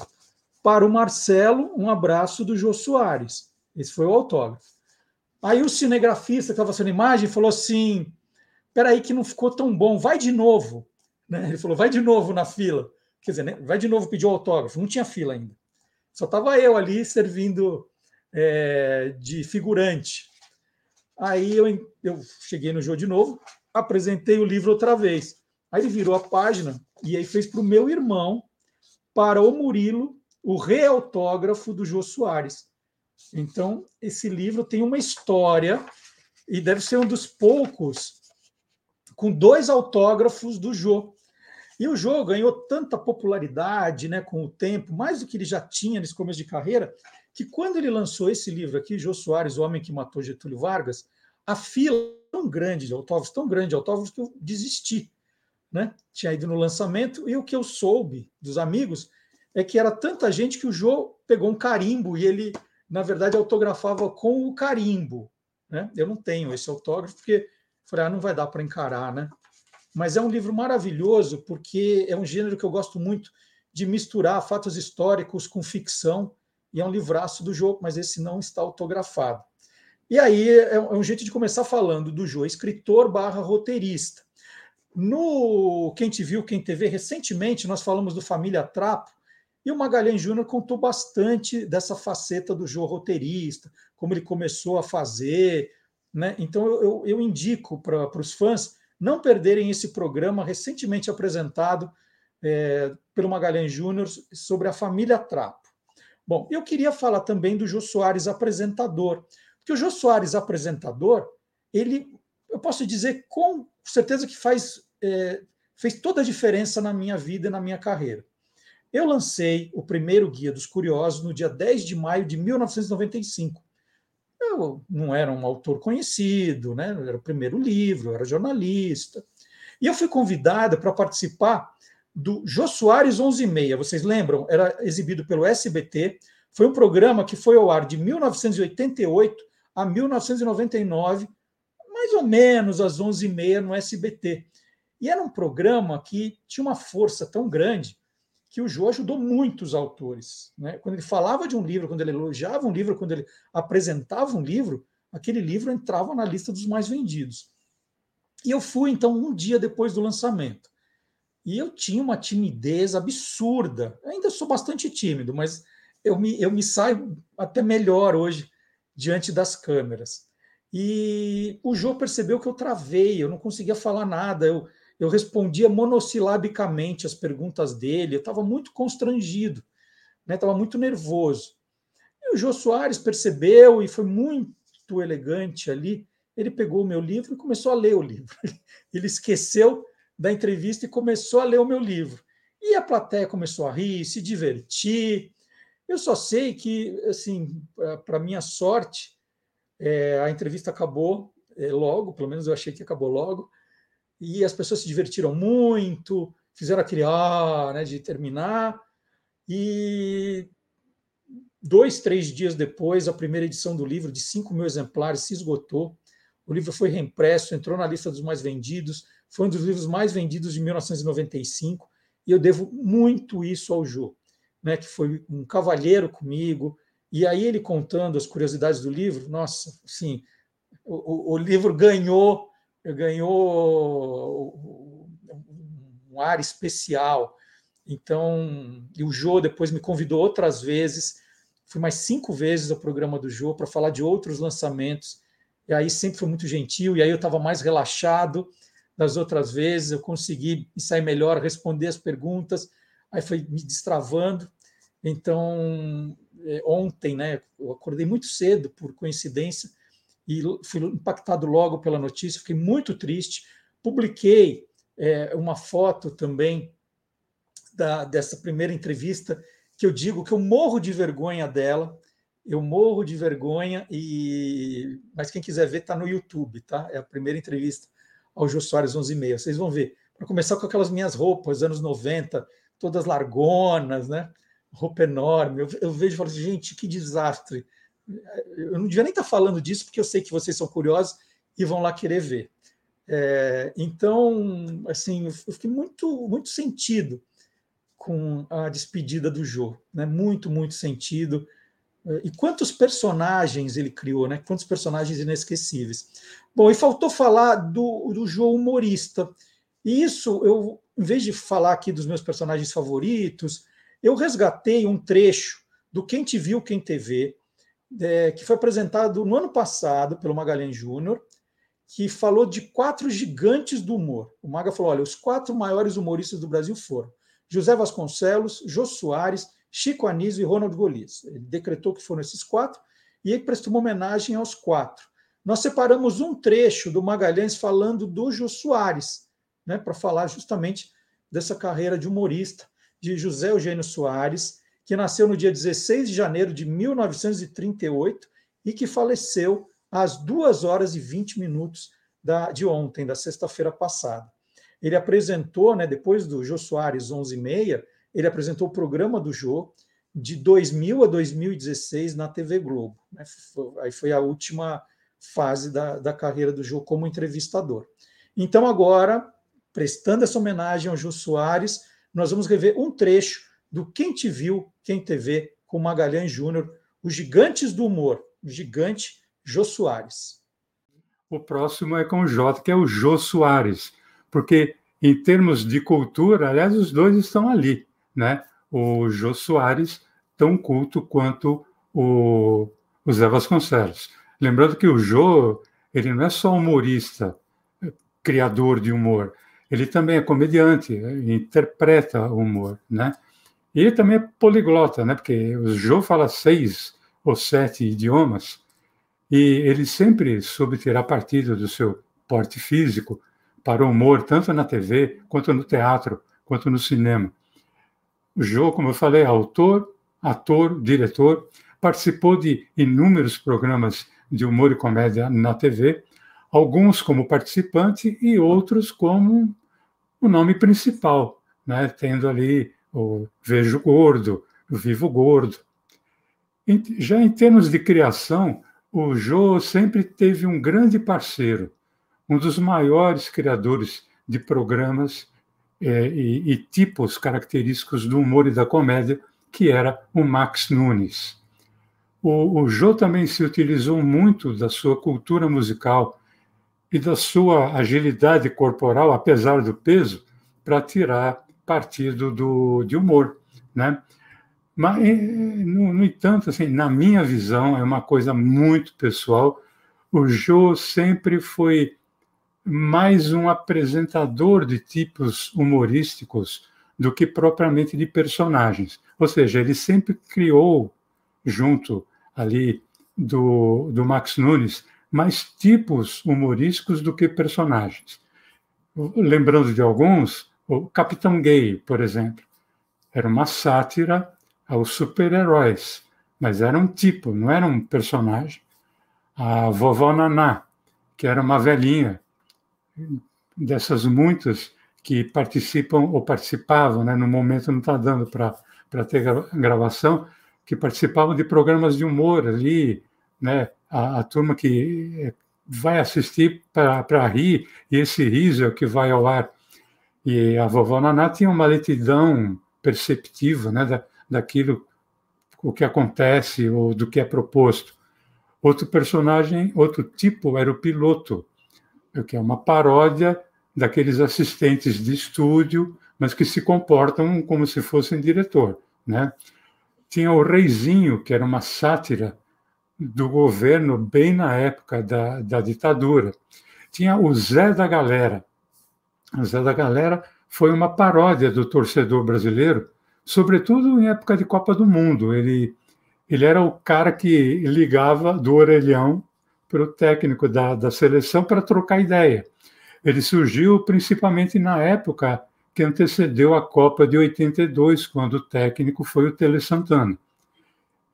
Para o Marcelo, um abraço do Jô Soares. Esse foi o autógrafo. Aí o cinegrafista que estava fazendo imagem falou assim: peraí, que não ficou tão bom, vai de novo. Né? Ele falou, vai de novo na fila. Quer dizer, né? vai de novo pedir o autógrafo. Não tinha fila ainda. Só estava eu ali servindo é, de figurante. Aí eu, eu cheguei no jogo de novo, apresentei o livro outra vez. Aí ele virou a página e aí fez para o meu irmão, para o Murilo, o reautógrafo do Jô Soares. Então, esse livro tem uma história e deve ser um dos poucos com dois autógrafos do Jô. E o jogo ganhou tanta popularidade né, com o tempo, mais do que ele já tinha nesse começo de carreira, que quando ele lançou esse livro aqui, Jô Soares, O Homem que Matou Getúlio Vargas, a fila tão grande de autógrafos, tão grande de autógrafos, que eu desisti. Né? Tinha ido no lançamento, e o que eu soube dos amigos é que era tanta gente que o Jô pegou um carimbo e ele, na verdade, autografava com o carimbo. Né? Eu não tenho esse autógrafo, porque falei, ah, não vai dar para encarar, né? Mas é um livro maravilhoso porque é um gênero que eu gosto muito de misturar fatos históricos com ficção, e é um livraço do jogo, mas esse não está autografado. E aí é um é jeito de começar falando do Jô, escritor barra roteirista. No Quem Te Viu, Quem TV, recentemente nós falamos do Família Trapo, e o Magalhães Júnior contou bastante dessa faceta do Jô roteirista, como ele começou a fazer. Né? Então eu, eu, eu indico para os fãs não perderem esse programa recentemente apresentado é, pelo Magalhães Júnior sobre a família Trapo. Bom, eu queria falar também do Jô Soares apresentador, porque o Jô Soares apresentador, ele, eu posso dizer com certeza que faz, é, fez toda a diferença na minha vida e na minha carreira. Eu lancei o primeiro Guia dos Curiosos no dia 10 de maio de 1995. Eu não era um autor conhecido, né? era o primeiro livro, era jornalista. E eu fui convidada para participar do Jô Soares 11 e meia. Vocês lembram? Era exibido pelo SBT. Foi um programa que foi ao ar de 1988 a 1999, mais ou menos às 11 e meia no SBT. E era um programa que tinha uma força tão grande que o Jô ajudou muitos autores. Né? Quando ele falava de um livro, quando ele elogiava um livro, quando ele apresentava um livro, aquele livro entrava na lista dos mais vendidos. E eu fui, então, um dia depois do lançamento. E eu tinha uma timidez absurda. Eu ainda sou bastante tímido, mas eu me, eu me saio até melhor hoje diante das câmeras. E o Jô percebeu que eu travei, eu não conseguia falar nada, eu, eu respondia monossilabicamente as perguntas dele, eu estava muito constrangido, estava né? muito nervoso. o Jô Soares percebeu e foi muito elegante ali. Ele pegou o meu livro e começou a ler o livro. [LAUGHS] Ele esqueceu da entrevista e começou a ler o meu livro. E a plateia começou a rir, se divertir. Eu só sei que, assim, para minha sorte, é, a entrevista acabou é, logo, pelo menos eu achei que acabou logo, e as pessoas se divertiram muito, fizeram aquele ah, né, de terminar, e dois, três dias depois, a primeira edição do livro, de 5 mil exemplares, se esgotou. O livro foi reimpresso, entrou na lista dos mais vendidos, foi um dos livros mais vendidos de 1995, e eu devo muito isso ao Jô, né, que foi um cavalheiro comigo, e aí ele contando as curiosidades do livro, nossa, sim, o, o livro ganhou ganhou um ar especial. Então, e o Jô depois me convidou outras vezes, fui mais cinco vezes ao programa do Jô para falar de outros lançamentos, e aí sempre foi muito gentil, e aí eu estava mais relaxado das outras vezes, eu consegui sair melhor, responder as perguntas, aí foi me destravando. Então, é, ontem, né, eu acordei muito cedo, por coincidência, e fui impactado logo pela notícia, fiquei muito triste. Publiquei é, uma foto também da, dessa primeira entrevista, que eu digo que eu morro de vergonha dela, eu morro de vergonha, e mas quem quiser ver está no YouTube, tá? É a primeira entrevista ao Jô Soares 11 e meia. Vocês vão ver. Para começar com aquelas minhas roupas, anos 90, todas largonas, né? Roupa enorme. Eu, eu vejo e falo assim, gente, que desastre eu não devia nem estar falando disso, porque eu sei que vocês são curiosos e vão lá querer ver. É, então, assim, eu fiquei muito, muito sentido com a despedida do Jô, né? Muito, muito sentido. E quantos personagens ele criou, né? Quantos personagens inesquecíveis. Bom, e faltou falar do, do Jô humorista. E isso, eu, em vez de falar aqui dos meus personagens favoritos, eu resgatei um trecho do Quem Te Viu, Quem TV, é, que foi apresentado no ano passado pelo Magalhães Júnior, que falou de quatro gigantes do humor. O Maga falou: olha, os quatro maiores humoristas do Brasil foram José Vasconcelos, Jô Soares, Chico Anísio e Ronald Golias. Ele decretou que foram esses quatro e ele prestou uma homenagem aos quatro. Nós separamos um trecho do Magalhães falando do Jô Soares, né, para falar justamente dessa carreira de humorista de José Eugênio Soares, que nasceu no dia 16 de janeiro de 1938 e que faleceu às 2 horas e 20 minutos da, de ontem, da sexta-feira passada. Ele apresentou, né, depois do Jô Soares 11 e meia, ele apresentou o programa do Jô de 2000 a 2016 na TV Globo. Né? Aí foi a última fase da, da carreira do Jô como entrevistador. Então, agora, prestando essa homenagem ao Jô Soares, nós vamos rever um trecho do Quem Te Viu, Quem TV, com Magalhães Júnior, os gigantes do humor, o gigante Jô Soares. O próximo é com o J, que é o Jô Soares, porque em termos de cultura, aliás, os dois estão ali, né? O Jô Soares, tão culto quanto o, o Zé Vasconcelos. Lembrando que o Jô, ele não é só humorista, criador de humor, ele também é comediante, interpreta o humor, né? E ele também é poliglota, né? Porque o Joe fala seis ou sete idiomas e ele sempre soube tirar partido do seu porte físico para o humor, tanto na TV, quanto no teatro, quanto no cinema. O Joe, como eu falei, é autor, ator, diretor, participou de inúmeros programas de humor e comédia na TV, alguns como participante e outros como o nome principal, né? tendo ali o Vejo Gordo, Vivo Gordo. Já em termos de criação, o Jô sempre teve um grande parceiro, um dos maiores criadores de programas é, e, e, tipos característicos do humor e da comédia, que era o Max Nunes. O, o Jô também se utilizou muito da sua cultura musical e da sua agilidade corporal, apesar do peso, para tirar partido do, de humor, né? Mas, no, no, entanto, assim, na minha visão, é uma coisa muito pessoal, o Jô sempre foi mais um apresentador de tipos humorísticos do que propriamente de personagens. Ou seja, ele sempre criou, junto ali do, do Max Nunes, mais tipos humorísticos do que personagens. Lembrando de alguns, o Capitão Gay, por exemplo, era uma sátira aos super-heróis, mas era um tipo, não era um personagem. A vovó Naná, que era uma velhinha, dessas muitas que participam ou participavam, né, no momento não está dando para ter gravação, que participavam de programas de humor ali, né, a, a turma que vai assistir para rir, e esse riso é o que vai ao ar. E a vovó Naná tinha uma letidão perceptiva né, da, daquilo o que acontece ou do que é proposto. Outro personagem, outro tipo era o piloto, que é uma paródia daqueles assistentes de estúdio, mas que se comportam como se fossem diretor, né? Tinha o Reizinho, que era uma sátira do governo bem na época da, da ditadura. Tinha o Zé da Galera. Zé da Galera foi uma paródia do torcedor brasileiro, sobretudo em época de Copa do Mundo. Ele, ele era o cara que ligava do orelhão para o técnico da, da seleção para trocar ideia. Ele surgiu principalmente na época que antecedeu a Copa de 82, quando o técnico foi o Tele Santana.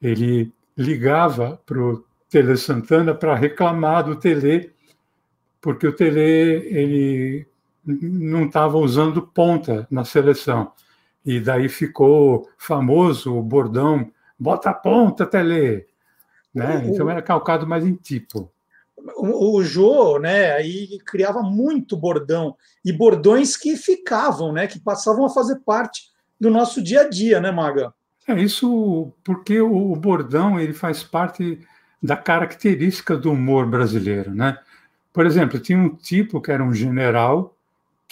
Ele ligava para o Tele Santana para reclamar do Tele, porque o Tele ele não estava usando ponta na seleção. E daí ficou famoso o bordão, bota a ponta, Tele. Né? Então era calcado mais em tipo. O, o Jô, né, aí criava muito bordão e bordões que ficavam, né, que passavam a fazer parte do nosso dia a dia, né, Maga? É isso porque o bordão ele faz parte da característica do humor brasileiro, né? Por exemplo, tinha um tipo que era um general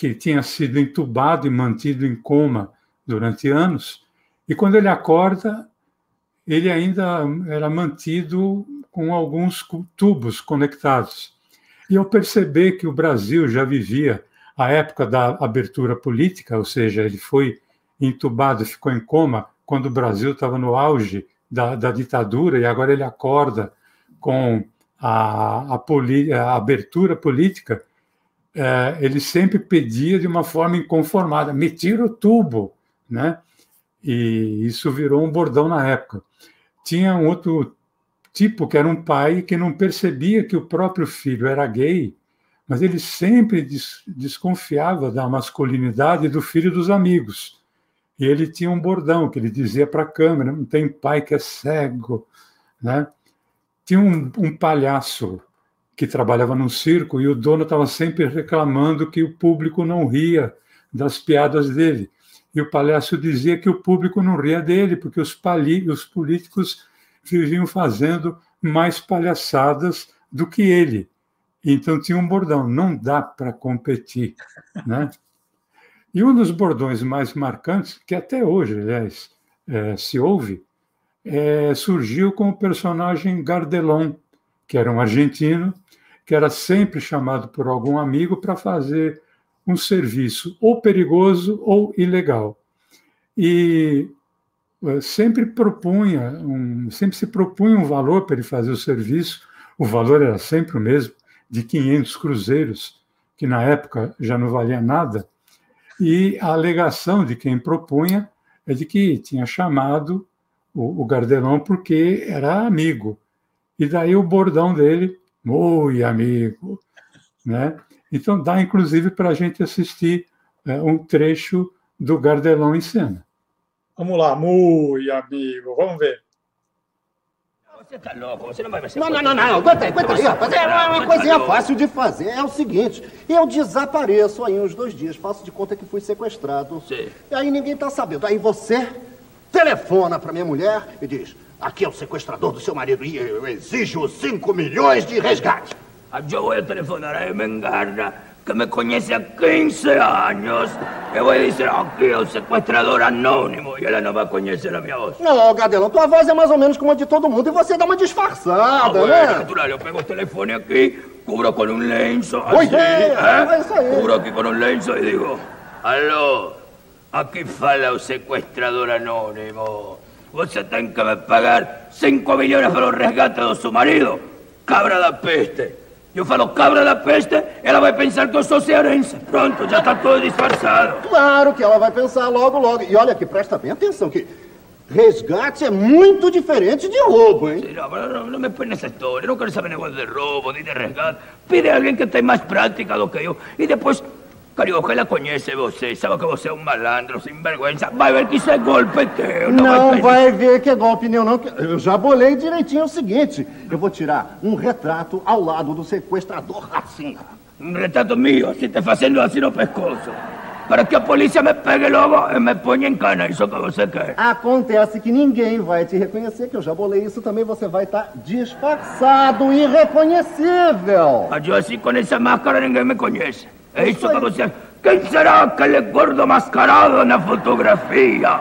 que tinha sido entubado e mantido em coma durante anos, e quando ele acorda, ele ainda era mantido com alguns tubos conectados. E eu percebi que o Brasil já vivia a época da abertura política, ou seja, ele foi entubado, ficou em coma quando o Brasil estava no auge da, da, ditadura e agora ele acorda com a, a, poli, a abertura política, é, ele sempre pedia de uma forma inconformada: me tira o tubo, né? E isso virou um bordão na época. Tinha um outro tipo que era um pai que não percebia que o próprio filho era gay, mas ele sempre des desconfiava da masculinidade do filho dos amigos. E ele tinha um bordão que ele dizia para a câmera: não tem pai que é cego. Né? Tinha um, um palhaço que trabalhava num circo e o dono estava sempre reclamando que o público não ria das piadas dele. E o palhaço dizia que o público não ria dele, porque os, pali, os políticos viviam fazendo mais palhaçadas do que ele. Então tinha um bordão: não dá para competir. [LAUGHS] Né? E um dos bordões mais marcantes, que até hoje, aliás, é, se ouve, é, surgiu com o personagem Gardelon, que era um argentino, que era sempre chamado por algum amigo para fazer um serviço ou perigoso ou ilegal. E é, sempre propunha, um, sempre se propunha um valor para ele fazer o serviço, o valor era sempre o mesmo, de 500 cruzeiros, que na época já não valia nada, e a alegação de quem propunha é de que tinha chamado o, o Gardelão porque era amigo. E daí o bordão dele, oi amigo. Né? Então dá inclusive para a gente assistir é, um trecho do Gardelão em cena. Vamos lá, muito amigo, vamos ver. Você tá louco, você não vai me Não, não, não, não, aguenta aí, aguenta aí, rapaz. É uma coisinha fácil de fazer. É o seguinte, eu desapareço aí uns dois dias, faço de conta que fui sequestrado. Sim. E aí ninguém tá sabendo. Aí você telefona pra minha mulher e diz, aqui é o sequestrador do seu marido e eu exijo 5 milhões de resgate. Voy a telefonar a Mengarda, que me conoce há 15 anos. Eu vou dizer aqui é o sequestrador anônimo e ela não vai conhecer a minha voz. Não, Gadelão, tua voz é mais ou menos como a de todo mundo e você dá uma disfarçada, Ah, né? natural, eu pego o telefone aqui, cubro com um lenço, Boa assim, ¿eh? é isso aí. Cubro aqui com um lenço e digo, alô, aqui fala o sequestrador anônimo. Você tem que me pagar 5 milhões pelo resgate do seu marido. Cabra da peste. Eu falo cabra da peste, ela vai pensar que eu sou cearense. Pronto, já está tudo disfarçado. Claro que ela vai pensar logo, logo. E olha que presta bem atenção que resgate é muito diferente de roubo, hein? No, pero no, no me põe nessa história. Não quero saber negócio de roubo, nem de resgate. Pide a alguém que tem mais prática do que eu. E depois, Carioca, ela conhece você, sabe que você é um malandro, sem vergonha. Vai ver que isso é golpe teu. Não vai vai ver que é golpe nenhum, não. Eu já bolei direitinho o seguinte. Eu vou tirar um retrato ao lado do sequestrador assim. Um retrato meu, assim te fazendo assim no pescoço. Para que a polícia me pegue logo e me ponha em cana, isso que você quer. Acontece que ninguém vai te reconhecer, que eu já bolei isso também. Você vai estar disfarçado, irreconhecível. Mas eu assim com essa máscara ninguém me conhece. É isso que você... Quem será aquele gordo mascarado na fotografia?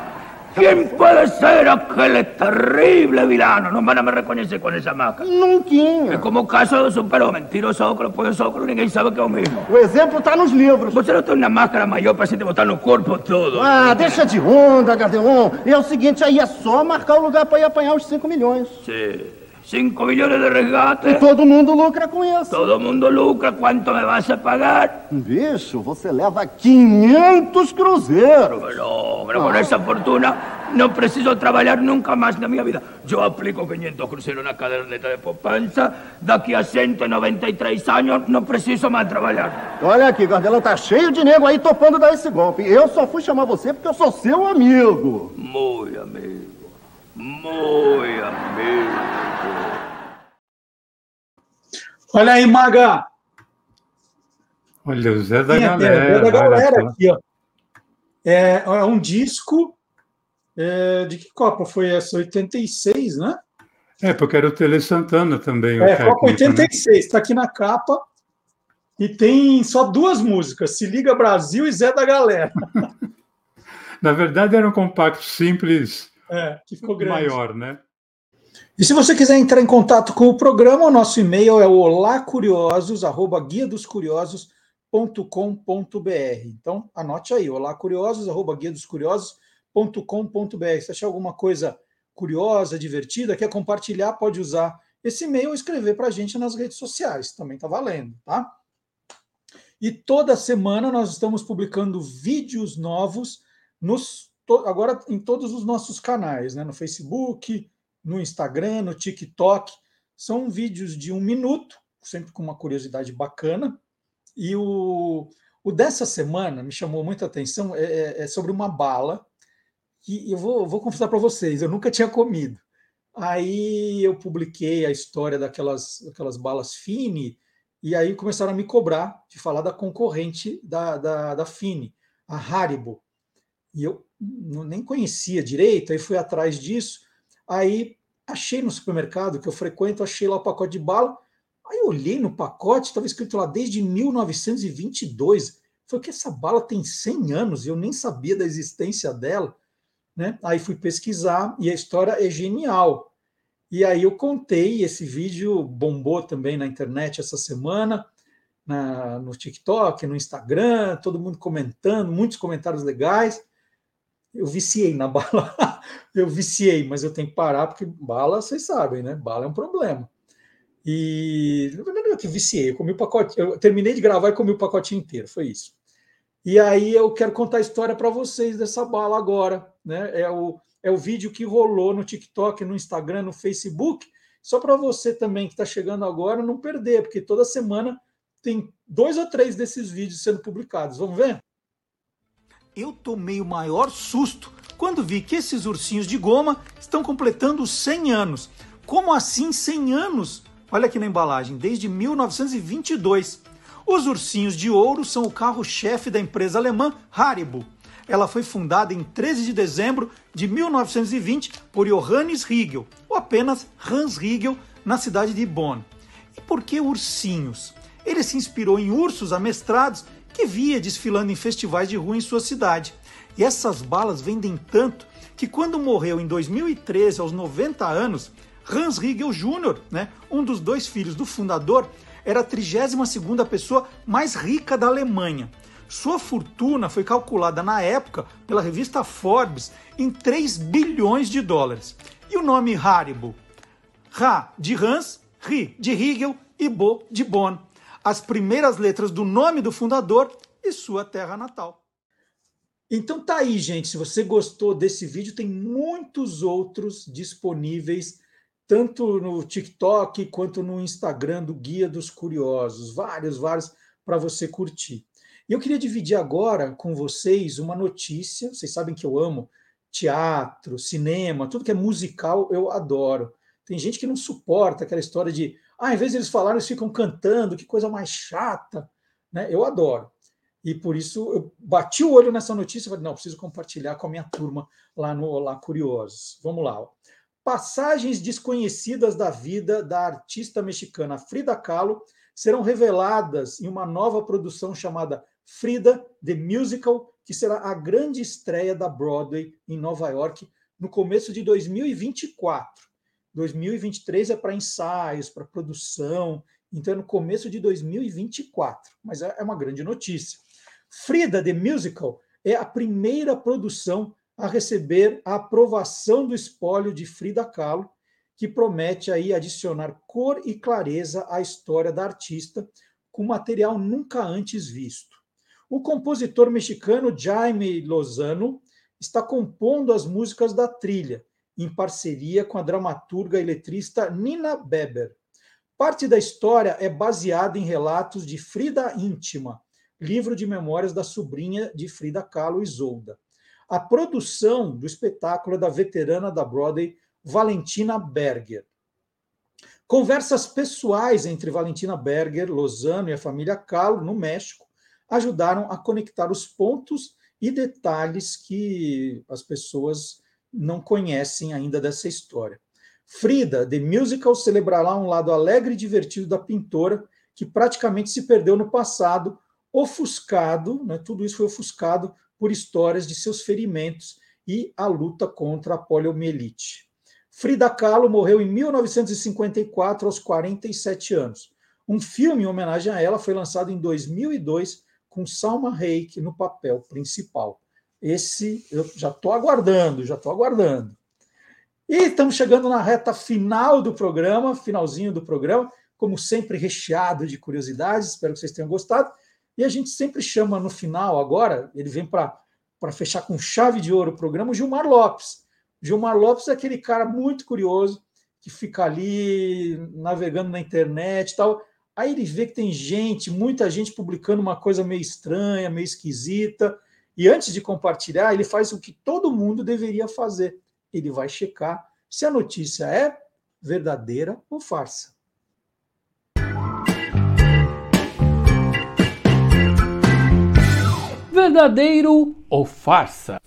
Quem pode ser aquele terrível vilano? Não van a me reconhecer com essa máscara. Nunca. É como o caso do super-homem. Tira os óculos, põe os óculos, ninguém sabe que é o mesmo. O exemplo tá nos livros. Você não tem uma máscara maior para você te botar no corpo todo. Ah, deixa de onda, Gardelon. É o seguinte, aí é só marcar o lugar para ir apanhar os 5 milhões. Sim. 5 milhões de resgate. E todo mundo lucra com isso. Todo mundo lucra. Quanto me vas a pagar? Bicho, você leva 500 cruzeiros. Não, pero con esa fortuna no preciso trabalhar nunca mais na minha vida. Eu aplico 500 cruzeiros na caderneta de poupança. Daqui a 193 anos não preciso mais trabalhar. Olha aqui, Gardelão, tá cheio de nego aí topando dar esse golpe. Eu só fui chamar você porque eu sou seu amigo. Muito amigo. Muito amigo. Olha aí, Maga. Olha, o Zé da Galera. TV da olha galera aqui, ó. É, é um disco é, de que Copa foi essa? 86, né? É, porque era o Tele Santana também, É, Copa técnico, né? 86, está aqui na capa. E tem só duas músicas: Se Liga Brasil e Zé da Galera. [LAUGHS] Na verdade, era um compacto simples, É, que ficou grande. maior, né? E se você quiser entrar em contato com o programa, o nosso e-mail é o olacuriosos, arroba guia dos curiosos.com.br. Então, anote aí, olacuriosos, arroba guia dos curiosos.com.br. Se achar alguma coisa curiosa, divertida, quer compartilhar, pode usar esse e-mail ou escrever para a gente nas redes sociais. Também está valendo, tá? E toda semana nós estamos publicando vídeos novos nos, agora em todos os nossos canais, né? No Facebook, no Instagram, no TikTok. São vídeos de um minuto, sempre com uma curiosidade bacana. E o, o dessa semana me chamou muita atenção, é, é- é sobre uma bala que eu vou, vou confessar para vocês, eu nunca tinha comido. Aí eu publiquei a história daquelas, daquelas balas Fini, e aí começaram a me cobrar de falar da concorrente da, da, da Fini, a Haribo. E eu não- nem conhecia direito, aí fui atrás disso. Aí achei no supermercado que eu frequento, achei lá o pacote de bala. Aí olhei no pacote, estava escrito lá desde 1922. Foi que essa bala tem 100 anos e eu nem sabia da existência dela. Né? Aí fui pesquisar e a história é genial. E aí eu contei, esse vídeo bombou também na internet essa semana, na- no TikTok, no Instagram, todo mundo comentando, muitos comentários legais. Eu viciei na [LAUGHS] bala. eu viciei, mas eu tenho que parar, porque bala, vocês sabem, né? Bala é um problema. E verdade, eu que viciei, eu comi o pacote, eu terminei de gravar e comi o pacotinho inteiro, foi isso. E aí eu quero contar a história para vocês dessa bala agora, né? É o, é o vídeo que rolou no TikTok, no Instagram, no Facebook, só para você também que está chegando agora não perder, porque toda semana tem dois ou três desses vídeos sendo publicados. Vamos ver? Eu tomei o maior susto quando vi que esses ursinhos de goma estão completando 100 anos. Como assim 100 anos? Olha aqui na embalagem, desde 1922. Os ursinhos de ouro são o carro-chefe da empresa alemã Haribo. Ela foi fundada em 13 de dezembro de 1920 por Johannes Riegel, ou apenas Hans Riegel, na cidade de Bonn. E por que ursinhos? Ele se inspirou em ursos amestrados que via desfilando em festivais de rua em sua cidade. E essas balas vendem tanto que quando morreu em 2013, aos 90 anos, Hans Riegel Jr., né, um dos dois filhos do fundador, era a 32ª pessoa mais rica da Alemanha. Sua fortuna foi calculada na época pela revista Forbes em 3 bilhões de dólares. E o nome Haribo? Ra de Hans, Ri de Riegel e Bo de Bonn. As primeiras letras do nome do fundador e sua terra natal. Então tá aí, gente. Se você gostou desse vídeo, tem muitos outros disponíveis, tanto no TikTok quanto no Instagram do Guia dos Curiosos. Vários, vários para você curtir. E eu queria dividir agora com vocês uma notícia. Vocês sabem que eu amo teatro, cinema, tudo que é musical, eu adoro. Tem gente que não suporta aquela história de, ah, em vez de eles falarem, eles ficam cantando, que coisa mais chata. Né? Eu adoro. E por isso eu bati o olho nessa notícia e falei, não, preciso compartilhar com a minha turma lá no Olá Curiosos. Vamos lá. Ó. Passagens desconhecidas da vida da artista mexicana Frida Kahlo serão reveladas em uma nova produção chamada Frida The Musical, que será a grande estreia da Broadway em Nova York no começo de 2024. 2023 é para ensaios, para produção, então é no começo de 2024, mas é uma grande notícia. Frida The Musical é a primeira produção a receber a aprovação do espólio de Frida Kahlo, que promete aí adicionar cor e clareza à história da artista com material nunca antes visto. O compositor mexicano Jaime Lozano está compondo as músicas da trilha, em parceria com a dramaturga e letrista Nina Beber. Parte da história é baseada em relatos de Frida Íntima, livro de memórias da sobrinha de Frida Kahlo, Isolda. A produção do espetáculo é da veterana da Broadway, Valentina Berger. Conversas pessoais entre Valentina Berger, Lozano e a família Kahlo, no México, ajudaram a conectar os pontos e detalhes que as pessoas não conhecem ainda dessa história. Frida, The Musical, celebrará um lado alegre e divertido da pintora, que praticamente se perdeu no passado ofuscado, né, tudo isso foi ofuscado por histórias de seus ferimentos e a luta contra a poliomielite. Frida Kahlo morreu em 1954 aos 47 anos. Um filme em homenagem a ela foi lançado em 2002 com Salma Hayek no papel principal. Esse eu já estou aguardando, já estou aguardando. E estamos chegando na reta final do programa, finalzinho do programa, como sempre recheado de curiosidades, espero que vocês tenham gostado. E a gente sempre chama no final, agora, ele vem para fechar com chave de ouro o programa, o Gilmar Lopes. Gilmar Lopes é aquele cara muito curioso, que fica ali navegando na internet e tal. Aí ele vê que tem gente, muita gente publicando uma coisa meio estranha, meio esquisita. E antes de compartilhar, ele faz o que todo mundo deveria fazer. Ele vai checar se a notícia é verdadeira ou farsa. verdadeiro ou farsa?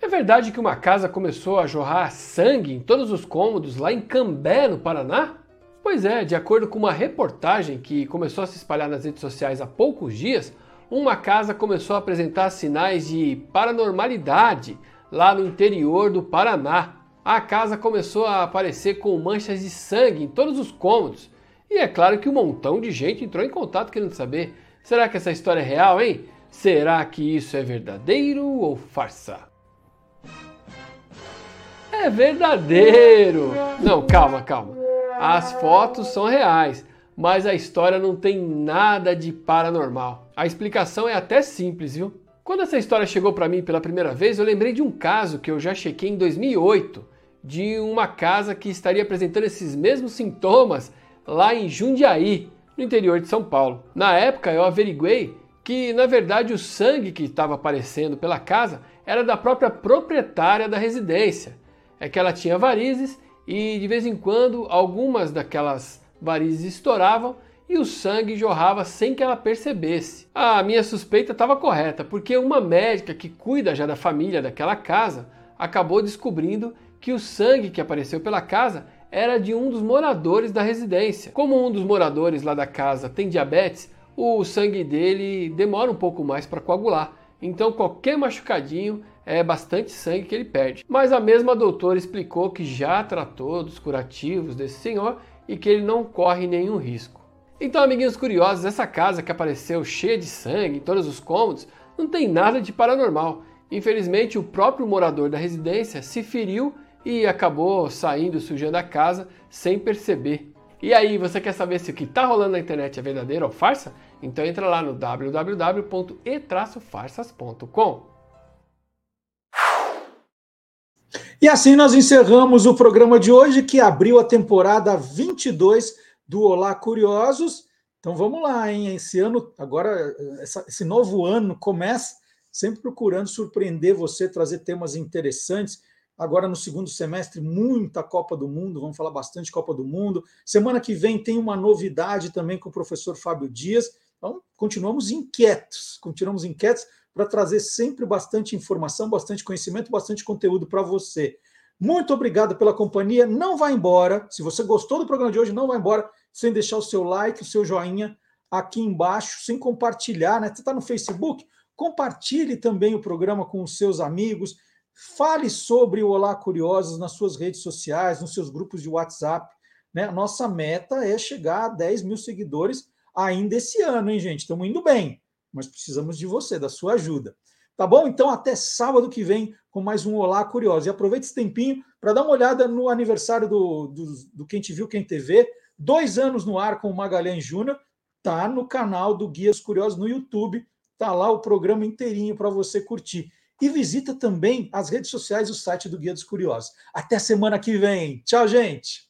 É verdade que uma casa começou a jorrar sangue em todos os cômodos lá em Cambé, no Paraná? Pois é, de acordo com uma reportagem que começou a se espalhar nas redes sociais há poucos dias, uma casa começou a apresentar sinais de paranormalidade lá no interior do Paraná. A casa começou a aparecer com manchas de sangue em todos os cômodos. E é claro que um montão de gente entrou em contato querendo saber Será que essa história é real, hein? Será que isso é verdadeiro ou farsa? É verdadeiro! Não, calma, calma. As fotos são reais, mas a história não tem nada de paranormal. A explicação é até simples, viu? Quando essa história chegou para mim pela primeira vez, eu lembrei de um caso que eu já chequei em 2008, de uma casa que estaria apresentando esses mesmos sintomas lá em Jundiaí no interior de São Paulo. Na época eu averiguei que, na verdade, o sangue que estava aparecendo pela casa era da própria proprietária da residência. É que ela tinha varizes e de vez em quando algumas daquelas varizes estouravam e o sangue jorrava sem que ela percebesse. A minha suspeita estava correta, porque uma médica que cuida já da família daquela casa acabou descobrindo que o sangue que apareceu pela casa era de um dos moradores da residência. Como um dos moradores lá da casa tem diabetes, o sangue dele demora um pouco mais para coagular. Então qualquer machucadinho é bastante sangue que ele perde. Mas a mesma doutora explicou que já tratou dos curativos desse senhor e que ele não corre nenhum risco. Então, amiguinhos curiosos, essa casa que apareceu cheia de sangue em todos os cômodos não tem nada de paranormal. Infelizmente, o próprio morador da residência se feriu e acabou saindo sujando a casa sem perceber. E aí, você quer saber se o que está rolando na internet é verdadeiro ou farsa? Então entra lá no www.e-farsas.com. E assim nós encerramos o programa de hoje, que abriu a temporada 22 do Olá Curiosos. Então vamos lá, hein? Esse ano, agora, essa, esse novo ano começa sempre procurando surpreender você, trazer temas interessantes. Agora no segundo semestre, muita Copa do Mundo, vamos falar bastante Copa do Mundo. Semana que vem tem uma novidade também com o professor Fábio Dias. Então, continuamos inquietos, continuamos inquietos para trazer sempre bastante informação, bastante conhecimento, bastante conteúdo para você. Muito obrigado pela companhia. Não vá embora. Se você gostou do programa de hoje, não vá embora sem deixar o seu like, o seu joinha aqui embaixo, sem compartilhar, né? Você está no Facebook? Compartilhe também o programa com os seus amigos. Fale sobre o Olá Curiosos nas suas redes sociais, nos seus grupos de WhatsApp. Né? Nossa meta é chegar a 10 mil seguidores ainda esse ano, hein, gente? Estamos indo bem mas precisamos de você, da sua ajuda. Tá bom? Então, até sábado que vem com mais um Olá Curioso. E aproveite esse tempinho para dar uma olhada no aniversário do, do, do Quem Te Viu, Quem TV. Dois anos no ar com o Magalhães Júnior. Tá no canal do Guias Curiosos no YouTube. Tá lá o programa inteirinho para você curtir. E visita também as redes sociais e o site do Guia dos Curiosos. Até semana que vem. Tchau, gente!